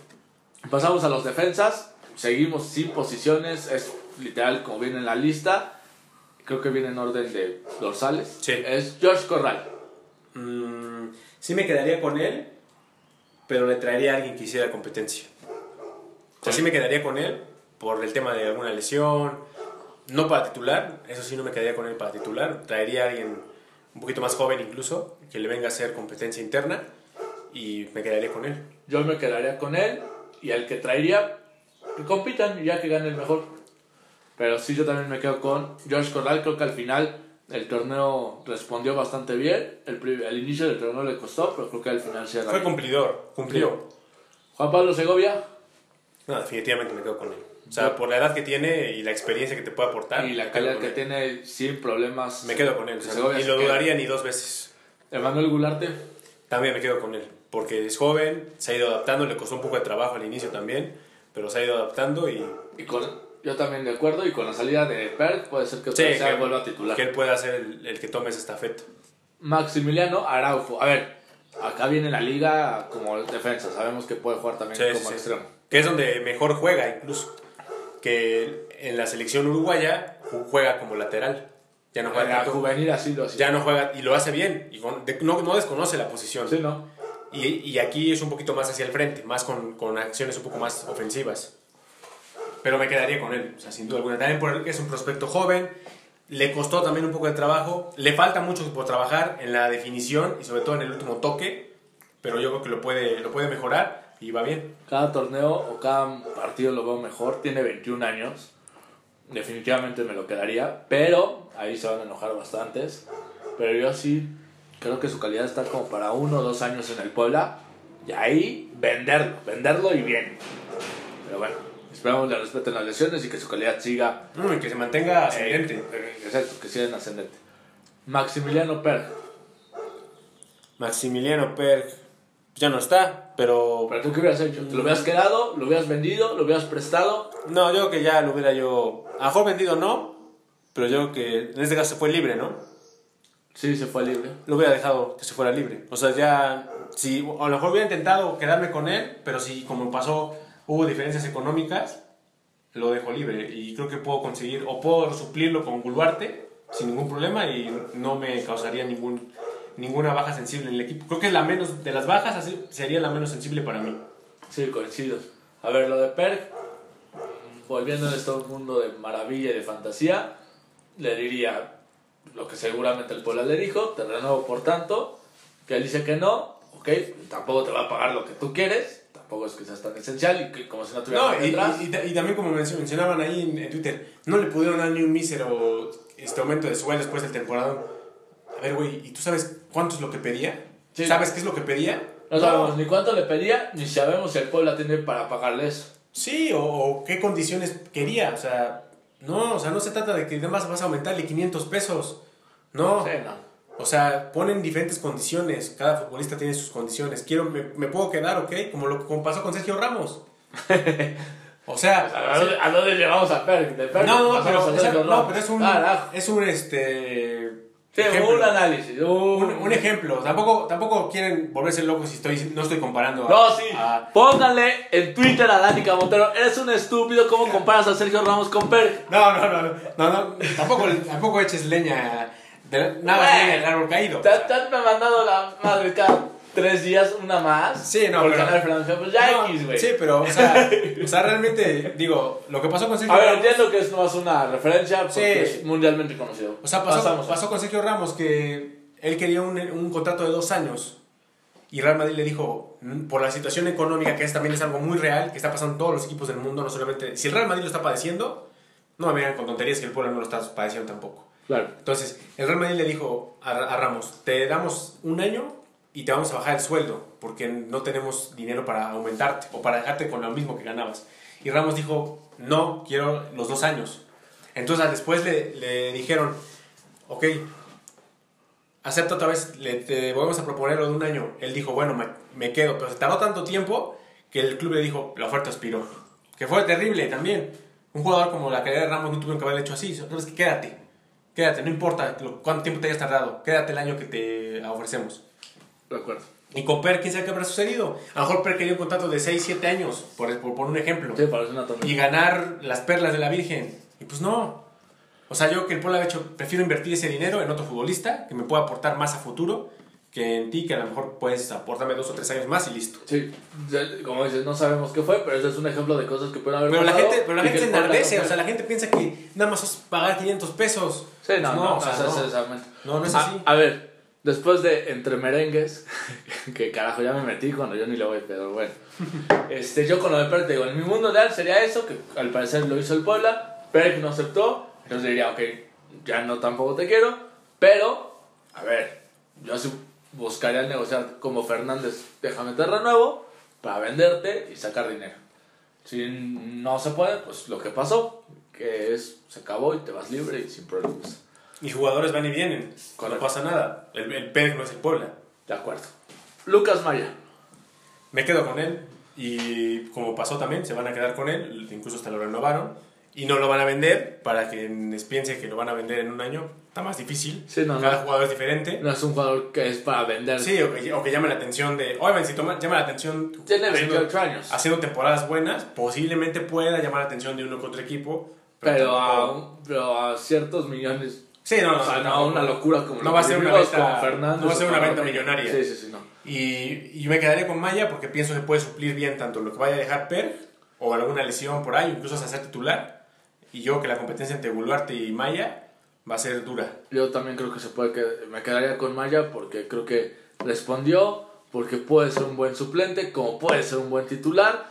Pasamos a los defensas. Seguimos sin posiciones. Es literal como viene en la lista. Creo que viene en orden de dorsales. Sí. Es George Corral. Mm, sí me quedaría con él, pero le traería a alguien que hiciera competencia. O sea, sí me quedaría con él por el tema de alguna lesión. No para titular, eso sí no me quedaría con él para titular. Traería a alguien un poquito más joven incluso, que le venga a hacer competencia interna y me quedaría con él. Yo me quedaría con él. Y el que traería, que compitan y ya que gane el mejor. Pero sí, yo también me quedo con George Corral. Creo que al final el torneo respondió bastante bien. El, el inicio del torneo le costó, pero creo que al final se Fue cumplidor, cumplió. Juan Pablo Segovia No, definitivamente me quedo con él. O sea, por la edad que tiene y la experiencia que te puede aportar. y la calidad que él. tiene sin problemas. Me quedo con él. o sea, Segovia ni se lo queda. dudaría ni dos veces. Emanuel Gularte. También me quedo con él. Porque es joven, se ha ido adaptando, le costó un poco de trabajo al inicio también, pero se ha ido adaptando y Y con, yo también de acuerdo. Y con la salida de Perk puede ser que Sí, que- vuelva a titular. que él pueda ser el, el que tome esa estafeta. Maximiliano Araujo. A ver, acá viene la liga como defensa. Sabemos que puede jugar también Sí, como sí. extremo. Que es donde mejor juega incluso. Que en la selección uruguaya ju- juega como lateral. Ya no juega tanto. juvenil así lo hacía. Ya no juega y lo hace bien. Y con- de- no, no desconoce la posición. Sí, ¿no? Y, y aquí es un poquito más hacia el frente, más con, con acciones un poco más ofensivas. Pero me quedaría con él, o sea, sin duda alguna. También porque es un prospecto joven, le costó también un poco de trabajo, le falta mucho por trabajar en la definición y sobre todo en el último toque, pero yo creo que lo puede, lo puede mejorar y va bien. Cada torneo o cada partido lo veo mejor. Tiene 21 años. Definitivamente me lo quedaría. Pero ahí se van a enojar bastantes. Pero yo sí creo que su calidad está como para uno o dos años en el Puebla. Y ahí venderlo. Venderlo y bien. Pero bueno, esperamos le respeten las lesiones y que su calidad siga. Mm, y que se mantenga ascendente. eh, exacto, que siga en ascendente. Maximiliano Per. Maximiliano Perg pues ya no está, pero ¿Pero tú qué hubieras hecho? ¿Te lo hubieras quedado? ¿Lo hubieras vendido? ¿Lo hubieras prestado? no, yo creo que ya lo hubiera yo, a lo mejor vendido no, pero yo creo que en este caso fue libre, ¿no? Sí, se fue libre. lo hubiera dejado que se fuera libre. O sea, ya, si a lo mejor hubiera intentado quedarme con él, pero si como pasó, hubo diferencias económicas, lo dejo libre. Y creo que puedo conseguir, o puedo suplirlo con Gulbarte sin ningún problema y no me causaría ningún, ninguna baja sensible en el equipo. Creo que es la menos, de las bajas, así sería la menos sensible para mí. Sí, coincido. A ver, lo de Perk, volviendo a este mundo de maravilla y de fantasía, le diría lo que seguramente el Puebla le dijo, te renuevo por tanto, que él dice que no, ¿ok? Tampoco te va a pagar lo que tú quieres, tampoco es que seas tan esencial y que como si no tuviera No, y, y- y- también como mencio- mencionaban ahí en, en Twitter, no le pudieron dar ni un mísero este aumento de sueldo después del temporada. A ver, güey, ¿y tú sabes cuánto es lo que pedía? Sí. ¿Sabes qué es lo que pedía? No sabemos ni cuánto le pedía, ni sabemos si el Puebla tiene para pagarle eso. Sí, o, o qué condiciones quería. O sea, no, o sea, no se trata de que además vas a aumentarle 500 pesos. No. Sí, no. O sea, ponen diferentes condiciones. Cada futbolista tiene sus condiciones. Quiero, me, me puedo quedar, ¿ok? Como lo como pasó con Sergio Ramos. (laughs) O sea, ¿A dónde, a dónde llevamos a Perk? De no, no, pero, a Sergio no, Ramos. pero es un, Carajo. es un, este, Sí, ejemplo. un análisis. Un, un, un ejemplo. Tampoco, tampoco quieren volverse locos si estoy, no estoy comparando. a- No, sí. a- Pónganle en Twitter a Dani Camotero. Eres un estúpido. ¿Cómo (laughs) comparas a Sergio Ramos con Perk? no, no, no, no, no, no, tampoco, tampoco eches leña, de, nada más leña del árbol caído. Te, te han mandado la madre cada tres días una más. Sí, no, Por pero- ganar Francia. Pues ya No, X, güey. Sí, pero, o sea, (laughs) o sea, realmente, digo, lo que pasó con Sergio A ver, Ramos- entiendo que es una referencia porque Sí. es mundialmente conocido. O sea, pasó, Pasamos. pasó con Sergio Ramos que él quería un, un contrato de dos años y Real Madrid le dijo, "Mm, por la situación económica, que es, también es algo muy real, que está pasando en todos los equipos del mundo, no solamente... Si el Real Madrid lo está padeciendo, no me vengan con tonterías que el pueblo no lo está padeciendo tampoco. Claro. Entonces, el Real Madrid le dijo a, a Ramos, te damos un año y te vamos a bajar el sueldo, porque no tenemos dinero para aumentarte o para dejarte con lo mismo que ganabas. Y Ramos dijo, no, quiero los dos años. Entonces, después le, le dijeron, ok, acepta otra vez, le, te volvemos a proponer lo de un año. Él dijo, bueno, me, me quedo, pero se tardó tanto tiempo que el club le dijo, la oferta expiró. Que fue terrible también. Un jugador como la calidad de Ramos no tuvieron que haberlo hecho así. Sabes que quédate, quédate, no importa lo- cuánto tiempo te hayas tardado, quédate el año que te ofrecemos. De acuerdo. Y con Per, quién sabe qué habrá sucedido. A lo mejor Per quería un contrato de 6, 7 años, por, por, por un ejemplo. Sí, parece una tontería. Y ganar las perlas de la Virgen. Y pues no. O sea, yo que el pueblo ha hecho, prefiero invertir ese dinero en otro futbolista que me pueda aportar más a futuro que en ti, que a lo mejor puedes aportarme dos o tres años más y listo. Sí, como dices, no sabemos qué fue, pero ese es un ejemplo de cosas que pueden haber Pero la gente, pero la gente se enardece, no o sea, la gente piensa que nada más es pagar 500 pesos. Sí, no, no, o sea, no, no. No, no es A- así. A, ver, después de entre merengues, (laughs) que carajo ya me metí cuando yo ni le voy, pero bueno. Este, yo con lo de Perk, digo, en mi mundo real sería eso, que al parecer lo hizo el Puebla, Perk no aceptó, entonces diría, ok, ya no tampoco te quiero, pero, a ver, yo sí buscaría negociar como Fernández, déjame te renuevo para venderte y sacar dinero. Si no se puede, pues lo que pasó, que es, se acabó y te vas libre y sin problemas. Y jugadores van y vienen. No Correcto. pasa nada. El, el Pérez no es el Puebla. De acuerdo. Lucas Maya. Me quedo con él. Y como pasó también, se van a quedar con él. Incluso hasta lo renovaron. Y no lo van a vender para que les piense que lo van a vender en un año. Está más difícil. Sí, no, Cada no. jugador es diferente. No es un jugador que es para vender. Sí, o que, o que llame la atención de. Obviamente, si toma, llama la atención. Tiene haciendo- 28 años. Haciendo temporadas buenas, posiblemente pueda llamar la atención de uno otro equipo. Pero tampoco- a, pero a ciertos millones. Sí, no, no. o sea, no, tampoco. una locura como No va a ser una venta- Fernández no va a ser una venta millonaria. Sí, sí, sí, no. Y, y me quedaré con Maya porque pienso que puede suplir bien tanto lo que vaya a dejar Per o alguna lesión por ahí, incluso hasta ser titular. Y yo que la competencia entre Buluarte y Maya va a ser dura. Yo también creo que se puede que me quedaría con Maya porque creo que respondió, porque puede ser un buen suplente, como puede ser un buen titular.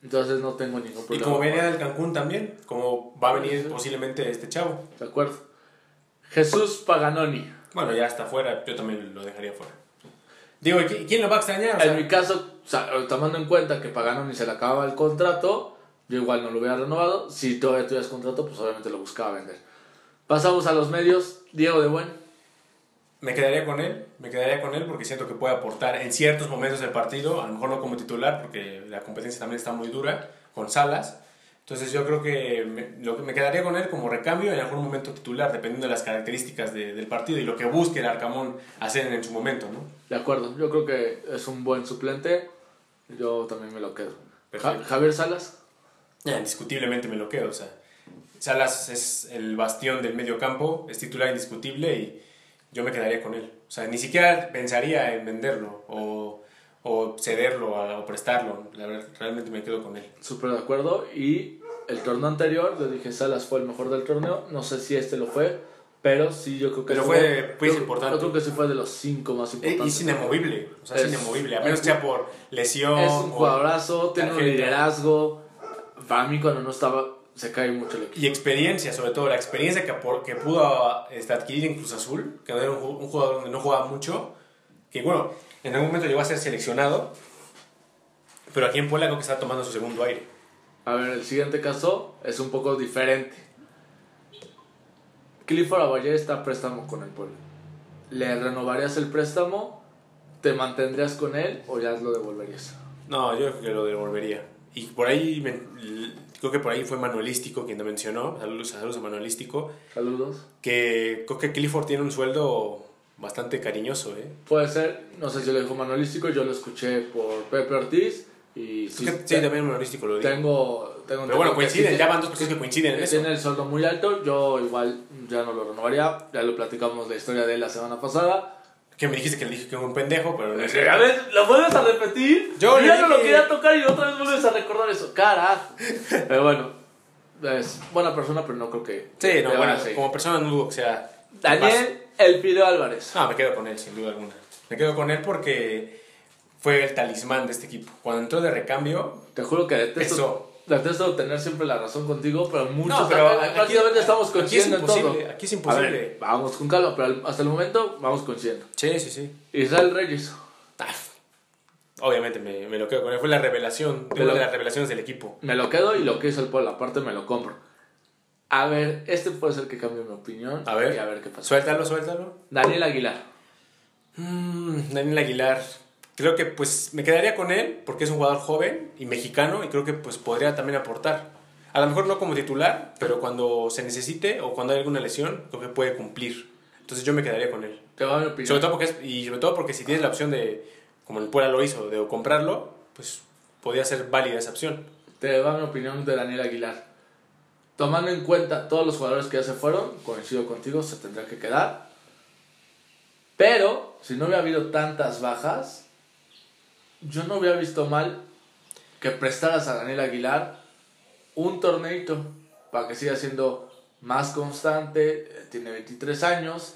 Entonces no tengo ningún Y problema. como venía del Cancún también, como va a venir posiblemente este chavo. De acuerdo. Jesús Paganoni. Bueno, ya está fuera, yo también lo dejaría fuera. Digo, ¿y qui- ¿quién lo va a extrañar? O sea, En mi caso, o sea, tomando en cuenta que Paganoni se le acababa el contrato, yo igual no lo hubiera renovado. Si todavía tuvieras contrato, pues obviamente lo buscaba vender. Pasamos a los medios. Diego de Buen. Me quedaría con él, me quedaría con él porque siento que puede aportar en ciertos momentos del partido, a lo mejor no como titular porque la competencia también está muy dura con Salas. Entonces yo creo que me, lo que me quedaría con él como recambio en algún momento titular, dependiendo de las características de- del partido y lo que busque el Arcamón hacer en su momento, ¿no? De acuerdo, yo creo que es un buen suplente. Yo también me lo quedo. Ja- Javier Salas. Ya, indiscutiblemente me lo quedo, o sea, Salas es el bastión del medio campo, es titular indiscutible y yo me quedaría con él. O sea, ni siquiera pensaría en venderlo o, o cederlo o prestarlo, la verdad, realmente me quedo con él. Súper de acuerdo. Y el torneo anterior, yo dije Salas fue el mejor del torneo. No sé si este lo fue, Pero sí, yo creo que Pero sí fue, pues, yo- importante. Yo creo que sí fue de los cinco más Eh, importantes. Y es inamovible, o sea, es, Es- inamovible, a menos que sea por lesión. Es un jugadorazo, tiene un liderazgo. Para mí, cuando no estaba, se cae mucho el equipo. Y experiencia, sobre todo, la experiencia que, apor- que pudo este, adquirir en Cruz Azul, que era un, un jugador donde no jugaba mucho, que bueno, en algún momento llegó a ser seleccionado, pero aquí en Puebla creo que está tomando su segundo aire. A ver, el siguiente caso es un poco diferente. Clifford Abaye está a préstamo con el pueblo. ¿Le renovarías el préstamo? ¿Te mantendrías con él o ya lo devolverías? No, yo creo que lo devolvería. Y por ahí, me- creo que por ahí fue Manuelístico quien lo mencionó, saludos, saludos a Manuelístico, Saludos. que creo que Clifford tiene un sueldo bastante cariñoso, ¿eh? Puede ser, no sé si lo dijo Manuelístico, yo lo escuché por Pepe Ortiz y sí, que sí, también Manuelístico lo dijo. tengo, tengo Pero bueno, coinciden, ya van dos personas que coinciden en eso. Tiene el sueldo muy alto, yo igual ya no lo renovaría, ya lo platicamos la historia de él la semana pasada. Que me dijiste que le dije que era un pendejo, pero no es A ver, ¿lo vuelves a repetir? Yo ya no lo quería tocar y otra vez vuelves a recordar eso. Carajo. (laughs) Pero bueno, es buena persona, pero no creo que. Sí, no, bueno, como persona no dudo que sea. Daniel El Pideo Álvarez. Ah, me quedo con él, sin duda alguna. Me quedo con él porque fue el talismán de este equipo. Cuando entró de recambio, Te juro que detesto, detesto tener siempre la razón contigo, pero muchos No, pero aquí- prácticamente estamos aquí es coincidiendo en todo. imposible, aquí es A imposible. ver, vamos con calma, pero hasta el momento vamos coincidiendo. sí, sí, sí. Israel Reyes. Ah, obviamente me, me lo quedo con él. Fue la revelación, Pero- una de las revelaciones del equipo. Me lo quedo y lo que hizo el pueblo aparte me lo compro. A ver, este puede ser que cambie mi opinión. A ver, Y a ver qué pasa. Suéltalo, suéltalo. Daniel Aguilar. Mm, Daniel Aguilar. Creo que pues me quedaría con él porque es un jugador joven y mexicano y creo que pues podría también aportar. A lo mejor no como titular, pero cuando se necesite o cuando hay alguna lesión, creo que puede cumplir. Entonces yo me quedaría con él. Te va a. Sobre todo porque es- y sobre todo porque si tienes la opción de, como el Puebla lo hizo, de comprarlo, pues podría ser válida esa opción. Te va mi opinión de Daniel Aguilar. Tomando en cuenta todos los jugadores que ya se fueron, coincido contigo, se tendrá que quedar. Pero, si no hubiera habido tantas bajas, yo no hubiera visto mal que prestaras a Daniel Aguilar un torneito para que siga siendo más constante. Tiene 23 años.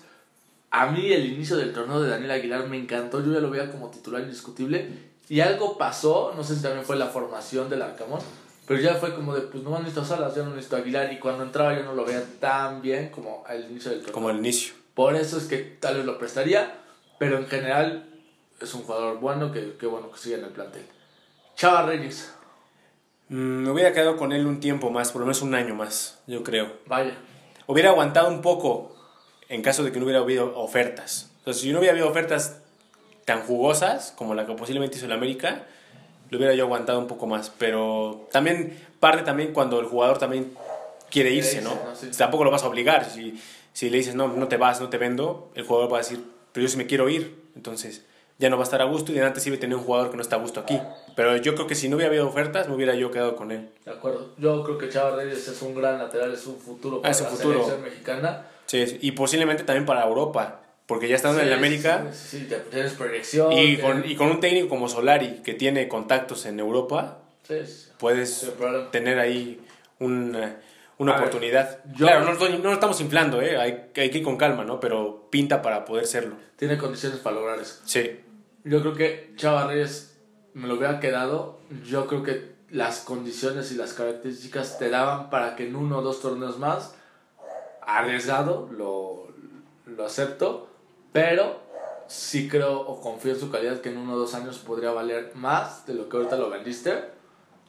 A mí el inicio del torneo de Daniel Aguilar me encantó. Yo ya lo veía como titular indiscutible. Y algo pasó, no sé si también fue la formación del Arcamón, pero ya fue como de, pues no necesito Salas, ya no necesito Aguilar. Y cuando entraba yo no lo veía tan bien como al inicio del torneo. Como al inicio. Por eso es que tal vez lo prestaría, pero en general es un jugador bueno que, que bueno que sigue en el plantel. Chava Reyes, Mm, me hubiera quedado con él un tiempo más, por lo menos un año más, yo creo. vaya. Hubiera aguantado un poco en caso de que no hubiera habido ofertas. Entonces, si no hubiera habido ofertas tan jugosas como la que posiblemente hizo el América, lo hubiera yo aguantado un poco más. Pero también parte también cuando el jugador también quiere irse, irse, ¿no? ¿no? Sí. Tampoco lo vas a obligar. Si, si le dices, no, no te vas, no te vendo, el jugador va a decir, pero yo sí me quiero ir. Entonces, ya no va a estar a gusto y de antes iba a tener un jugador que no está a gusto aquí. Pero yo creo que si no hubiera habido ofertas, me hubiera yo quedado con él. De acuerdo. Yo creo que Chava Reyes es un gran lateral, es un futuro para es un la futuro. selección mexicana. Sí, y posiblemente también para Europa, porque ya estando en América Sí, sí, sí, tienes proyección. y, tienes- con, y con un técnico como Solari que tiene contactos en Europa, Sí, sí. puedes tener ahí una, una A ver, oportunidad. yo- Claro, no lo estamos inflando, ¿eh? hay, hay que ir con calma, ¿no? Pero pinta para poder serlo. Tiene condiciones para lograr eso. Sí, Yo creo que Chava Reyes me lo hubiera quedado. Yo creo que las condiciones y las características te daban para que en uno o dos torneos más, arriesgado, lo, lo acepto, pero sí creo o confío en su calidad que en uno o dos años podría valer más de lo que ahorita lo vendiste.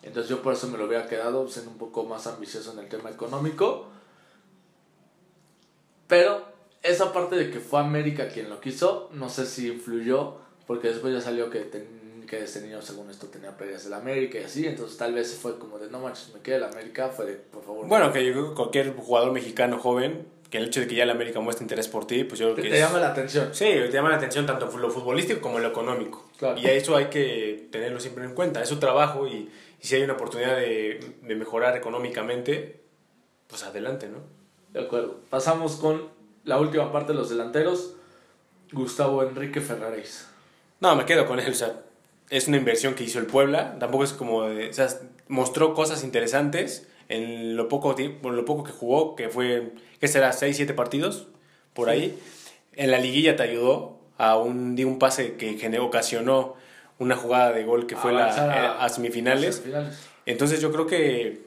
Entonces yo por eso me lo hubiera quedado siendo un poco más ambicioso en el tema económico. Pero esa parte de que fue América quien lo quiso, no sé si influyó, porque después ya salió que, ten- que este niño, según esto, tenía peleas del América y así, entonces tal vez fue como de no manches, me queda el América, fue de por favor. bueno, que yo creo que cualquier jugador mexicano joven, que el hecho de que ya el América muestre interés por ti, pues yo creo que que te es- llama la atención. Sí, te llama la atención tanto lo futbolístico como lo económico. Claro. Y a eso hay que tenerlo siempre en cuenta. Es su trabajo y, y si hay una oportunidad de, de mejorar económicamente, pues adelante, ¿no? De acuerdo. Pasamos con la última parte de los delanteros. Gustavo Enrique Ferraréis. No, me quedo con él. O sea, es una inversión que hizo el Puebla. Tampoco es como de. O sea, mostró cosas interesantes en lo poco, tiempo- en lo poco que jugó, que fue. ¿Qué será? ¿6, 7 partidos? por ahí. En la liguilla te ayudó a un, di un pase que generó, ocasionó una jugada de gol que fue la, Avanzar a, semifinales. semifinales. Entonces yo creo que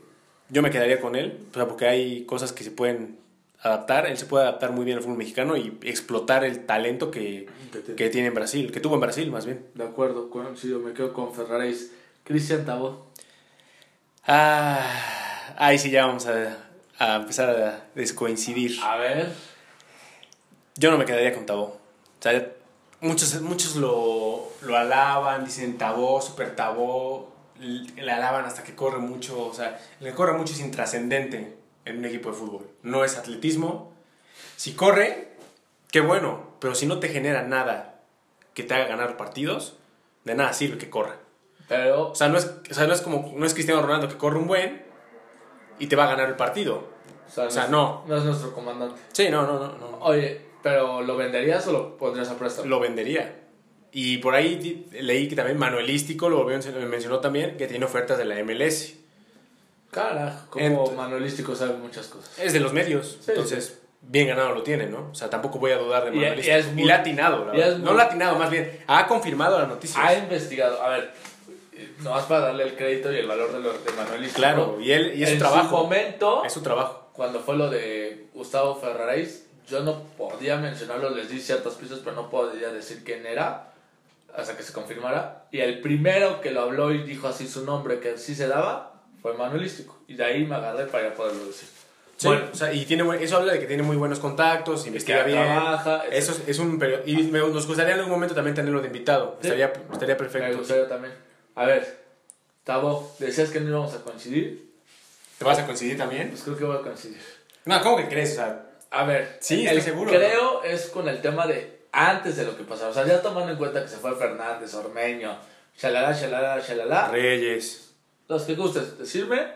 yo me quedaría con él, o sea, porque hay cosas que se pueden adaptar. Él se puede adaptar muy bien al fútbol mexicano y explotar el talento que, Que tiene. en Brasil, que tuvo en Brasil más bien. De acuerdo, coincido, me quedo con Ferraréis. Cristian Tabó. Ah, ahí sí ya vamos a, a empezar a descoincidir. A ver. Yo no me quedaría con Tabó. O sea, muchos, muchos lo, lo alaban, dicen Tabó, super Tabó, le alaban hasta que corre mucho. O sea, el que corre mucho es intrascendente en un equipo de fútbol. No es atletismo. Si corre, qué bueno, pero si no te genera nada que te haga ganar partidos, de nada sirve que corra. Pero O sea, no es, o sea, no es como, no es Cristiano Ronaldo que corre un buen y te va a ganar el partido. O sea, O sea, no. es nuestro comandante. Sí, no, no, no, no. Oye, pero ¿lo venderías o lo pondrías a préstamo? lo vendería. Y por ahí leí que también Manuelístico lo mencionó también que tiene ofertas de la MLS. Carajo, como Ent- Manuelístico sabe muchas cosas. Es de los medios, Sí, entonces bien ganado lo tiene, ¿no? O sea, tampoco voy a dudar de Y- Manuelístico. y Y, es muy- le ha atinado, la y es verdad. No muy- le ha atinado, más bien, ha confirmado la noticia. Ha investigado, a ver, nomás para darle el crédito y el valor de, lo, de Manuelístico. Claro, y él y es en su trabajo. momento, Es su trabajo. cuando fue lo de Gustavo Ferraréis, yo no podía mencionarlo, les di ciertas pistas, pero no podía decir quién era hasta que se confirmara. Y el primero que lo habló y dijo así su nombre, que sí se daba, fue Manuelístico. Y de ahí me agarré para ya poderlo decir. Sí, Bueno, o sea, y tiene, eso habla de que tiene muy buenos contactos, investiga bien. trabaja, Eso es, es un perio- y me- nos gustaría en algún momento también tenerlo de invitado. Sí. Estaría, estaría me perfecto. gustaría también. A ver, Tavo, decías que no íbamos a coincidir, ¿Te vas a coincidir también? pues creo que voy a coincidir. No, ¿cómo que crees? O sea, A ver, Sí, el seguro. creo es con el tema de antes de lo que pasaba. O sea, ya tomando en cuenta que se fue Fernández, Ormeño, shalala, shalala, shalala. Reyes. Los que gustes decirme,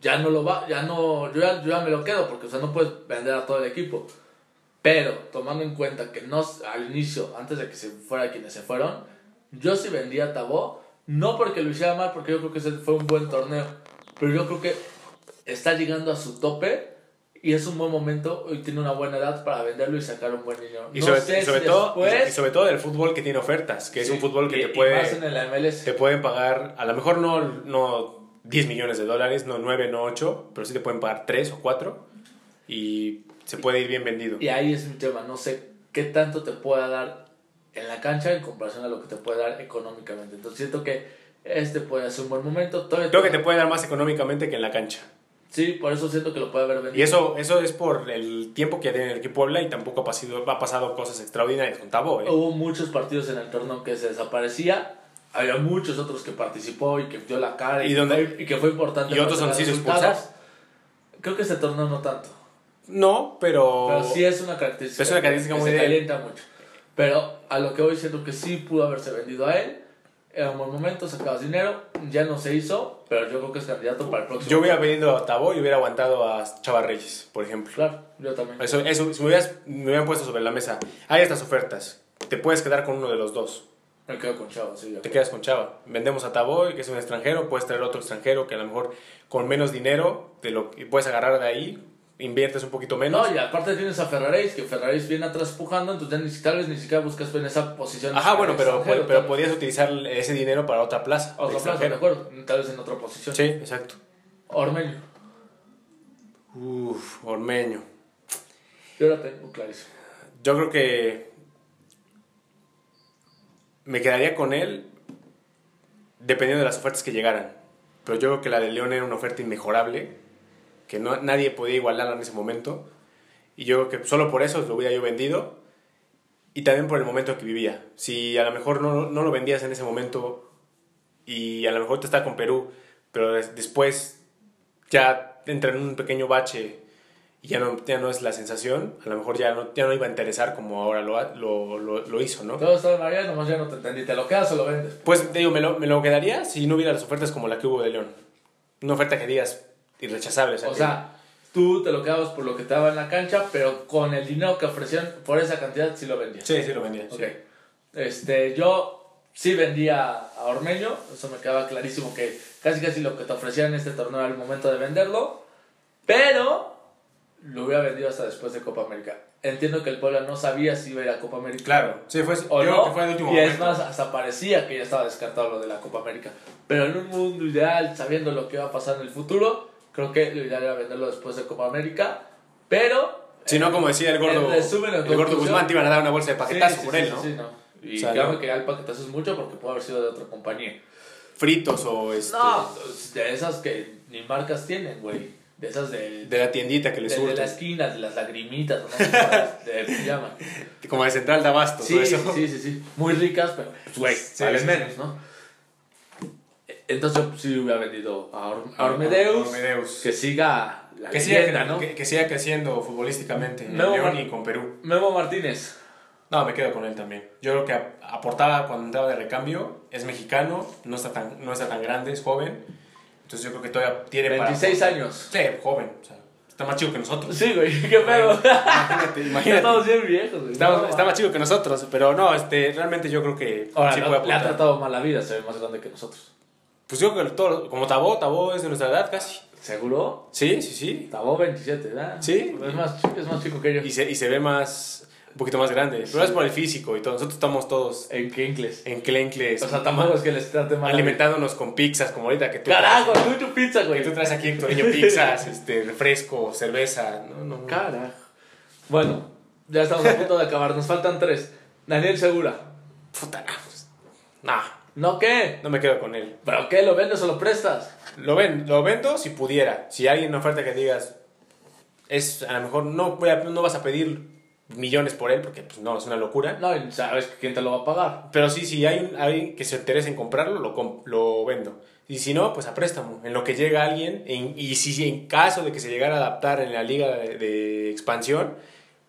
ya no lo va, ya no, yo ya, yo ya me lo quedo porque o sea, no puedes vender a todo el equipo. Pero tomando en cuenta que no al inicio, antes de que se fuera quienes se fueron, yo sí vendía a Tabó, no porque lo hiciera mal, porque yo creo que ese fue un buen torneo, pero yo creo que está llegando a su tope y es un buen momento y tiene una buena edad para venderlo y sacar un buen niño. Y no sobre, sé y sobre si todo, después, y sobre todo del fútbol que tiene ofertas, que es un fútbol que y- te puede, más en el MLS. te pueden pagar, a lo mejor no, no 10 millones de dólares, no 9, no 8, pero sí te pueden pagar 3 o 4 y se puede ir bien vendido. Y ahí es mi tema, no sé qué tanto te pueda dar en la cancha en comparación a lo que te puede dar económicamente. Entonces siento que este puede ser un buen momento. Todavía Creo que te puede dar más económicamente que en la cancha. Sí, por eso siento que lo puede haber vendido. Y eso, eso es por el tiempo que tiene el equipo Puebla y tampoco ha pasado, ha pasado cosas extraordinarias con Tabo. ¿eh? Hubo muchos partidos en el torneo que se desaparecía. Había muchos otros que participó y que dio la cara y, Y donde- fue, y que fue importante. y otros han sido expulsados. Creo que este torneo no tanto. No, pero... Pero sí es una característica. Es una característica que muy se calienta mucho. Pero a lo que hoy siento que sí pudo haberse vendido a él. Un buen momento, sacabas dinero. Ya no se hizo, pero yo creo que es candidato para el próximo. Yo hubiera venido a Tabo y hubiera aguantado a Chava Reyes, por ejemplo. Claro, yo también. Eso, eso, si me, hubieras- me hubieran puesto sobre la mesa, hay estas ofertas, te puedes quedar con uno de los dos, Me quedo con Chavo, sí. yo te quedas con Chava. Vendemos a Taboy, que es un extranjero, puedes traer otro extranjero que a lo mejor con menos dinero te lo puedes agarrar de ahí, inviertes un poquito menos. No, y aparte tienes a Ferraréis, que Ferraréis viene atrás empujando, entonces ya ni, tal vez ni siquiera buscas en esa posición. Ajá, bueno, pero, pero, podías utilizar ese dinero para otra plaza. Otra plaza, de acuerdo. Tal vez en otra posición. Sí, exacto. Ormeño. Uf, Ormeño. Yo lo tengo clarísimo. Yo creo que me quedaría con él dependiendo de las ofertas que llegaran. Pero yo creo que la de León era una oferta inmejorable, que no, nadie podía igualarla en ese momento. Y yo creo que solo por eso lo hubiera yo vendido. Y también por el momento que vivía. Si a lo mejor no, no lo vendías en ese momento y a lo mejor te está con Perú, pero des- después ya entra en un pequeño bache y ya no, ya no es la sensación, a lo mejor ya no, ya no iba a interesar como ahora lo, lo, lo, lo hizo, ¿no? Todo está María, nomás ya no te entendí. ¿Te lo quedas o lo vendes? Pues te digo, me lo, me lo quedaría si no hubiera las ofertas como la que hubo de León. Una oferta que digas irrechazable. O que- sea, tú te lo quedabas por lo que te daba en la cancha, pero con el dinero que ofrecían por esa cantidad sí lo vendías. sí, sí lo vendía. sí. Ok. Este, yo sí vendía a Ormeño, eso me quedaba clarísimo que casi casi lo que te ofrecían en este torneo era el momento de venderlo, pero lo hubiera vendido hasta después de Copa América. Entiendo que el Puebla no sabía si iba a ir a Copa América. Claro, sí, fue, O yo no, creo que fue el último y es más, hasta parecía que ya estaba descartado lo de la Copa América. Pero en un mundo ideal, sabiendo lo que va a pasar en el futuro, creo que lo ideal era venderlo después de Copa América. Pero. Si no, como decía el gordo, En resumen, en el gordo Guzmán, te iban a dar una bolsa de paquetazo sí, sí, por sí, él, sí, ¿no? sí, no. Y O sea, no. que ya el paquetazo es mucho porque puede haber sido de otra compañía. Fritos o este, No, de esas que ni marcas tienen, güey. De esas del, de la tiendita que le de, de surten. la esquina, de las lagrimitas, o no sé cómo de, se llaman. (laughs) Como de Central de Abasto, Sí, todo sí, eso. sí, sí, sí. Muy ricas, pero, pues, güey, Sí, valen sí, menos, sí. ¿no? Entonces yo sí hubiera vendido a, Or- a Ormedeus, Ormedeus. que siga la Que siga, leyenda, ¿no? que, que siga creciendo futbolísticamente en León y con Perú. Memo Martínez. No, me quedo con él también. Yo creo que ap- aportaba cuando entraba de recambio, es mexicano, no está tan, no está tan grande, es joven. Entonces yo creo que todavía tiene 26 para... años. Sí, joven. O sea, está más chico que nosotros. Sí, güey, (laughs) qué pedo. Imagínate, imagínate. (laughs) estamos bien viejos, güey. Está, No, está más chico que nosotros, pero no, este, realmente yo creo que Ahora, sí no, puede le ha tratado mal la vida, se ve más grande que nosotros. Pues yo creo que todo, como Tabó, Tabó es de nuestra edad casi. ¿Seguro? Sí, sí, sí. Tabó 27, ¿verdad? Sí. Es más, es más chico que yo. Y se, y se ve más, un poquito más grande. Pero es por el físico y todo. Nosotros estamos todos En Kinkles. en clencles, O sea, tampoco que les trate mal. alimentándonos con pizzas, como ahorita que tú, Carajo, tú y tu pizza, que güey. tú traes aquí Hectorinho pizzas, (laughs) este, refresco, cerveza. No, no, no. Carajo. Bueno, ya estamos a punto de acabar. Nos faltan tres. Daniel Segura. Puta, pues, nah, ¿No qué? no me quedo con él. ¿Pero qué? ¿Lo vendes o lo prestas? Lo, ven, lo vendo si pudiera. Si alguien me oferta que digas, es, a lo mejor no, voy a- no vas a pedir millones por él, porque pues, no, es una locura. No, y sabes quién te lo va a pagar. Pero sí, si hay alguien que se interese en comprarlo, lo, com- lo vendo. Y si no, pues a préstamo. En lo que llega alguien, en- y si en caso de que se llegara a adaptar en la liga de, de expansión,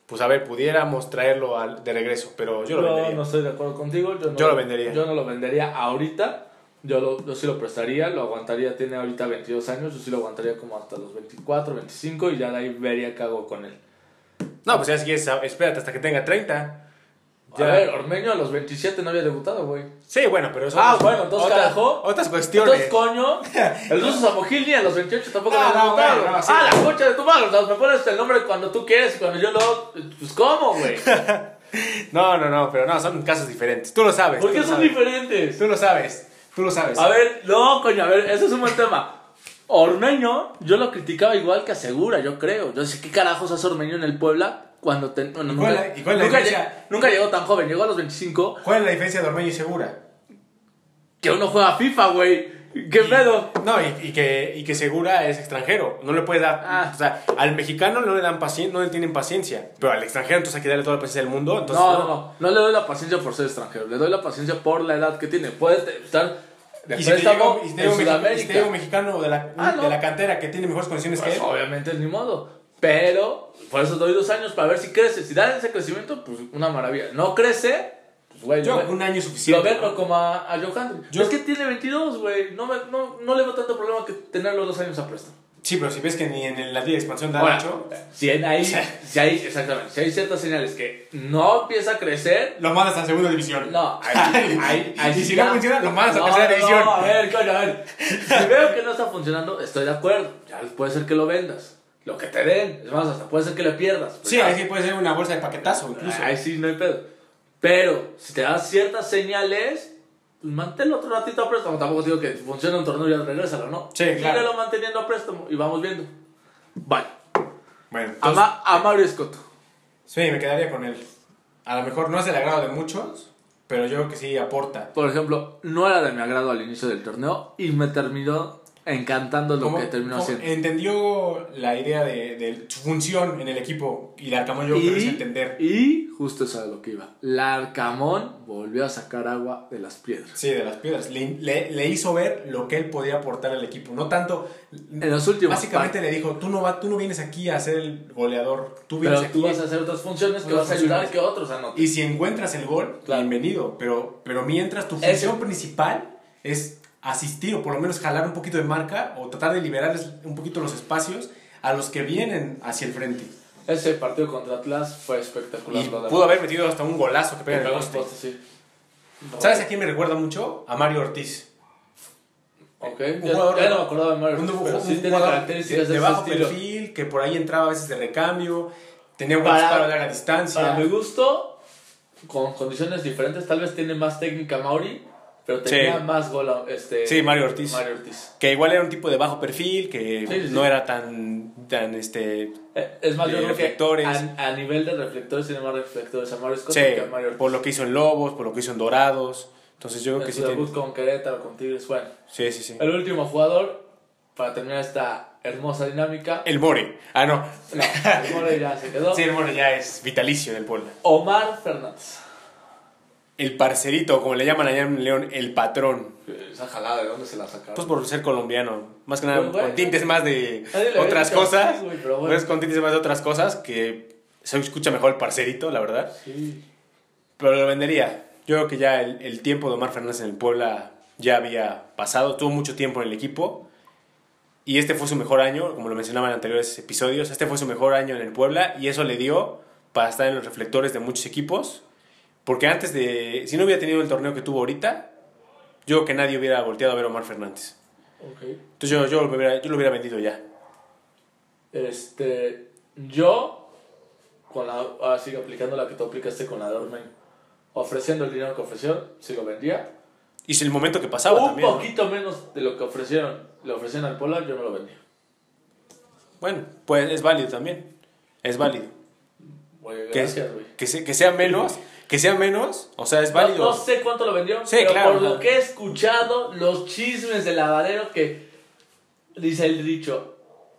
pues a ver, pudiéramos traerlo al- de regreso. Pero yo lo Yo vendería. no estoy de acuerdo contigo. Yo, no, Yo lo vendería. Yo no lo vendería ahorita. Yo, lo, yo sí lo prestaría, lo aguantaría. Tiene ahorita 22 años. Yo sí lo aguantaría como hasta los 24, 25 y ya de ahí vería qué hago con él. No, pues ya si quieres, espérate hasta que tenga 30. A ver, Ormeño a los 27 no había debutado, güey. Sí, bueno, pero eso Ah, otras- bueno, entonces, otras, carajo. otras cuestiones. Entonces, coño, (laughs) el ruso Samogil ni a los 28 tampoco No, había no, debutado. bueno, no, sí. ah, la concha de tu madre. o sea, me pones el nombre cuando tú quieres y cuando yo no. Pues, ¿cómo, güey? (laughs) No, no, no, pero no, son casos diferentes. Tú lo sabes. ¿Por qué son sabes. diferentes? Tú lo sabes. Tú lo sabes. A ver, no, coño, a ver, ese es un buen tema. Ormeño, yo lo criticaba igual que Asegura, yo creo. Yo sé qué carajos hace Ormeño en el Puebla cuando te, bueno, ¿Y nunca, cuál la- y cuál la nunca, llegó tan joven, llegó a los 25. ¿Cuál es la diferencia de Ormeño y Segura? Que uno juega FIFA, güey. ¿Qué pedo? No, y, y que, y que Segura es extranjero. No le puede dar. Ah. O sea, al mexicano no le dan paciencia, no le tienen paciencia. Pero al extranjero, entonces hay que darle toda la paciencia del mundo. Entonces, No, no, no. No le doy la paciencia por ser extranjero. Le doy la paciencia por la edad que tiene. Puede estar Y si te llega, un te llega un mexicano de la, Ah, no. de la cantera que tiene mejores condiciones Pues, que él. obviamente es ni modo. Pero, por eso doy dos años para ver si crece. Si da ese crecimiento, pues una maravilla. No crece, pues güey. Yo, un año suficiente. Lo vendo ¿no? como a, a Johan. Yo- Es que tiene 22, güey. No, me- no, no le veo tanto problema que tenerlo dos años a préstamo. Sí, pero si ves que ni en la liga de expansión da Ahora, mucho, si hay, si hay, exactamente, si hay ciertas señales que no empieza a crecer, lo mandas a segunda división. no, ahí, (laughs) ahí, ahí Y si ya- no funciona, lo mandas a No, tercera no, división. No, a ver, coño, a ver. Si veo que no está funcionando, estoy de acuerdo. Ya puede ser que lo vendas. Lo que te den. Es más, hasta puede ser que le pierdas. Sí, ahí sí puede ser una bolsa de paquetazo incluso. Ahí sí, no hay pedo. Pero, si te das ciertas señales, pues manténlo otro ratito a préstamo. Tampoco digo que funciona un torneo y ya regrésalo, ¿no? Sí, claro. Síguelo manteniendo a préstamo y vamos viendo. Vale. Bueno, A, entonces, Ma- a Mario Escoto. sí, me quedaría con él. A lo mejor no es del agrado de muchos, pero yo creo que sí aporta. Por ejemplo, no era de mi agrado al inicio del torneo y me terminó encantando lo que terminó haciendo. Entendió la idea de, de su función en el equipo y la Arcamón yo creo que entender. y justo eso es a lo que iba. Larcamón volvió a sacar agua de las piedras. Sí, de las piedras. Le, le- le hizo ver lo que él podía aportar al equipo. No tanto. En los últimos Básicamente le dijo: tú no, va, tú no vienes aquí a ser el goleador. Tú vienes Pero aquí. tú vas a hacer otras funciones que vas a ayudar que otros anoten. Y si encuentras el gol, Claro. bienvenido. Pero, pero mientras tu función principal es asistir o por lo menos jalar un poquito de marca o tratar de liberarles un poquito los espacios a los que vienen hacia el frente. Ese partido contra Atlas fue espectacular. Y pudo haber metido hasta un golazo que pega en el poste. un sí. ¿Sabes a quién me recuerda mucho? A Mario Ortiz. Ok, Un ya, jugador- ya no me acordaba de Mario, Un, pero un sí tiene jugador características de, de, bajo estilo. perfil que por ahí entraba a veces de recambio, tenía buen Para- disparo a larga distancia. Para mi gusto, con condiciones diferentes, tal vez tiene más técnica Mauri, pero tenía Sí. más gol este, Sí, Mario Ortiz. Mario Ortiz. Que igual era un tipo de bajo perfil, que Sí, sí, sí. no era tan, tan este... Eh, Es más, yo creo que a, a nivel de reflectores tiene más reflectores a Mario Scott Sí, que a Mario Ortiz. por lo que hizo en Lobos, por lo que hizo en Dorados. Entonces yo creo que en sí su tiene... debut con Querétaro, con Tigres, bueno. Sí, sí, sí. El último jugador, para terminar esta hermosa dinámica. El More. Ah, no. No, el More ya se quedó. Sí, el More ya es vitalicio en el Puebla. Omar Fernández. El parcerito, como le llaman allá en León, el patrón. Esa jalada, ¿de dónde se la sacaron? Pues por ser colombiano. Más que nada, Pues, bueno. con tintes más de otras cosas. pero bueno. Pues con tintes más de otras cosas que se escucha mejor el parcerito, la verdad. Sí. Pero lo vendería. Yo creo que ya el, el tiempo de Omar Fernández en el Puebla ya había pasado. Tuvo mucho tiempo en el equipo. Y este fue su mejor año, como lo mencionaba en anteriores episodios. Este fue su mejor año en el Puebla. Y eso le dio para estar en los reflectores de muchos equipos. Porque antes de. Si no hubiera tenido el torneo que tuvo ahorita, yo creo que nadie hubiera volteado a ver a Omar Fernández. Ok. Entonces yo, yo, lo, hubiera, yo lo hubiera vendido ya. Este, yo, con la, ahora sigo aplicando la que tú aplicaste con la de Ormeño. Ofreciendo el dinero que ofrecieron, sí lo vendía. Y es el momento que pasaba Un también. ¿no? poquito menos de lo que ofrecieron, le ofrecieron al Polar, yo me lo vendía. Bueno, pues es válido también. Es válido. Que, gracias, güey. que, que sea menos, (laughs) que sea menos, o sea, es válido. no sé cuánto lo vendió, Sí, pero claro, por lo que he escuchado, los chismes del lavadero que dice el dicho,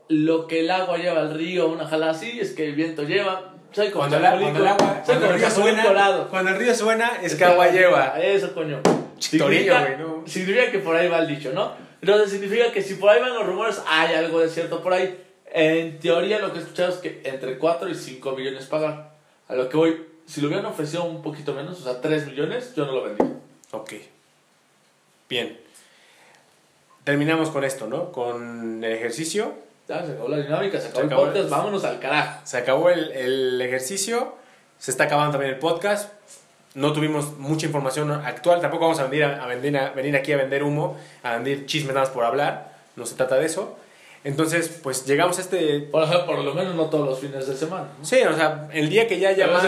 lo que el agua lleva al río, una jala así, es que el viento lleva. Soy como Cuando, cuando el agua, cuando el río suena, Colorado. cuando el río suena, es que agua lleva. Eso, coño. Chitorillo, güey, no. Significa que por ahí va el dicho, ¿no? Entonces significa que si por ahí van los rumores, hay algo de cierto por ahí. En teoría lo que he escuchado es que entre 4 y 5 millones pagar. A lo que voy, si lo hubieran ofrecido un poquito menos, o sea, 3 millones, yo no lo vendía. Ok. Bien. Terminamos con esto, ¿no? Con el ejercicio. Ya, se acabó la dinámica, se acabó Se el acabó podcast, el- vámonos al carajo. Se acabó el, el ejercicio. Se está acabando también el podcast. No tuvimos mucha información actual. Tampoco vamos a venir, a, a venir, a venir aquí a vender humo, a vender chismes nada más por hablar. No se trata de eso. Entonces, pues llegamos a este Por lo menos no todos los fines de semana. ¿no? Sí, o sea, el día que ya en más.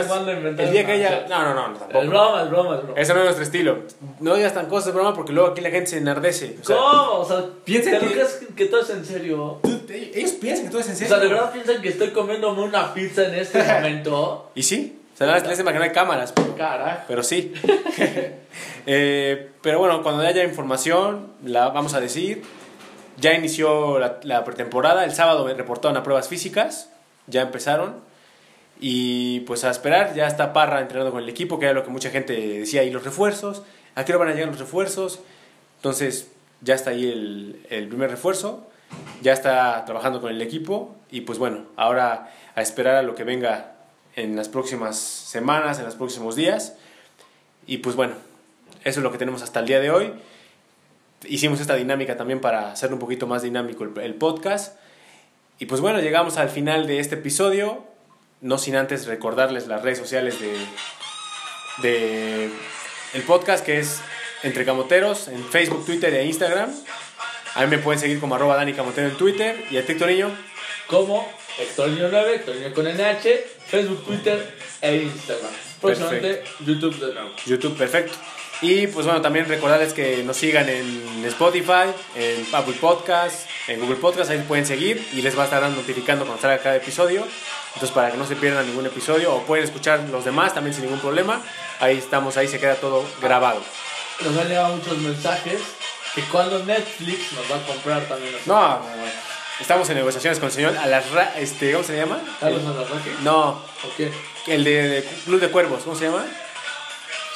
El día que haya. No, no, no, no, tampoco. Es broma, es broma, es broma. Eso no es nuestro estilo. No digas tan cosas de broma porque luego aquí la gente se enardece. O sea, ¿Cómo? O sea, piensa ¿te que- crees que, todo es en serio? ellos piensan que todo es en O serio. sea, ¿de verdad piensan que estoy comiéndome una pizza en este (laughs) momento? Y sí, o sea, les hay cámaras, pero, Carajo. pero sí. (laughs) Eh, pero bueno, cuando haya información, la vamos a decir. Ya inició la, pretemporada. El sábado me reportaron a pruebas físicas. Ya empezaron. Y pues a esperar. Ya está Parra entrenando con el equipo, que era lo que mucha gente decía. ¿Y los refuerzos? ¿A qué van a llegar los refuerzos? Entonces, ya está ahí el primer refuerzo. Ya está trabajando con el equipo. Y pues bueno, ahora a esperar a lo que venga en las próximas semanas, en los próximos días. Y pues bueno, eso es lo que tenemos hasta el día de hoy. Hicimos esta dinámica también para hacer un poquito más dinámico el, el podcast. Y pues bueno, llegamos al final de este episodio. No sin antes recordarles las redes sociales de, de el podcast que es Entre Camoteros en Facebook, Twitter e Instagram. A mí me pueden seguir como arroba Dani Camotero en Twitter y a ti, Niño. Como Héctor Niño 9, Héctor Niño con NH, Facebook, Twitter e Instagram. Próximamente YouTube de nuevo. YouTube, perfecto. Y pues bueno, también recordarles que nos sigan en Spotify, en Apple Podcast, en Google Podcast, ahí pueden seguir y les va a estar notificando cuando salga cada episodio. Entonces para que no se pierdan ningún episodio o pueden escuchar los demás también sin ningún problema. Ahí estamos, ahí se queda todo grabado. Nos han llegado muchos mensajes que cuando Netflix nos va a comprar también. No, estamos en negociaciones con el señor Alarra, este, ¿cómo se llama? ¿Carlos Alarraqui? No, ¿O qué? el de, de Club de Cuervos, ¿cómo se llama?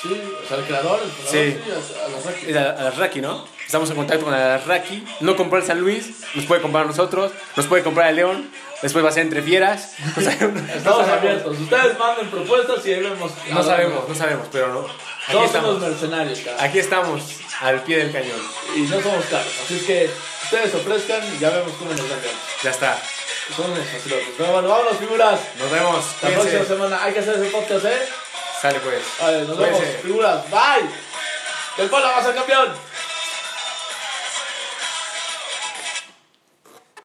Sí, o sea, el creador, el Sí. creador, sí, Alarraqui. Es Alarraqui, ¿no? Estamos en contacto con Alarraqui. No compró el San Luis, nos puede comprar a nosotros, nos puede comprar el León, después va a ser entre fieras. O sea, no (laughs) Estamos (laughs) abiertos. Ustedes manden propuestas y ahí vemos. No sabemos, no sabemos, pero no. Aquí Todos somos estamos. mercenarios, cara. Aquí estamos, al pie del cañón. Y no somos caros. Así es que ustedes ofrezcan y ya vemos cómo nos vendemos. Ya está. Son unos facilotes. Pero bueno, vámonos, figuras. Nos vemos. La próxima semana hay que hacer ese podcast, ¿eh? Sale pues. Vale, nos vemos, figuras. Bye. El Puebla va a ser campeón.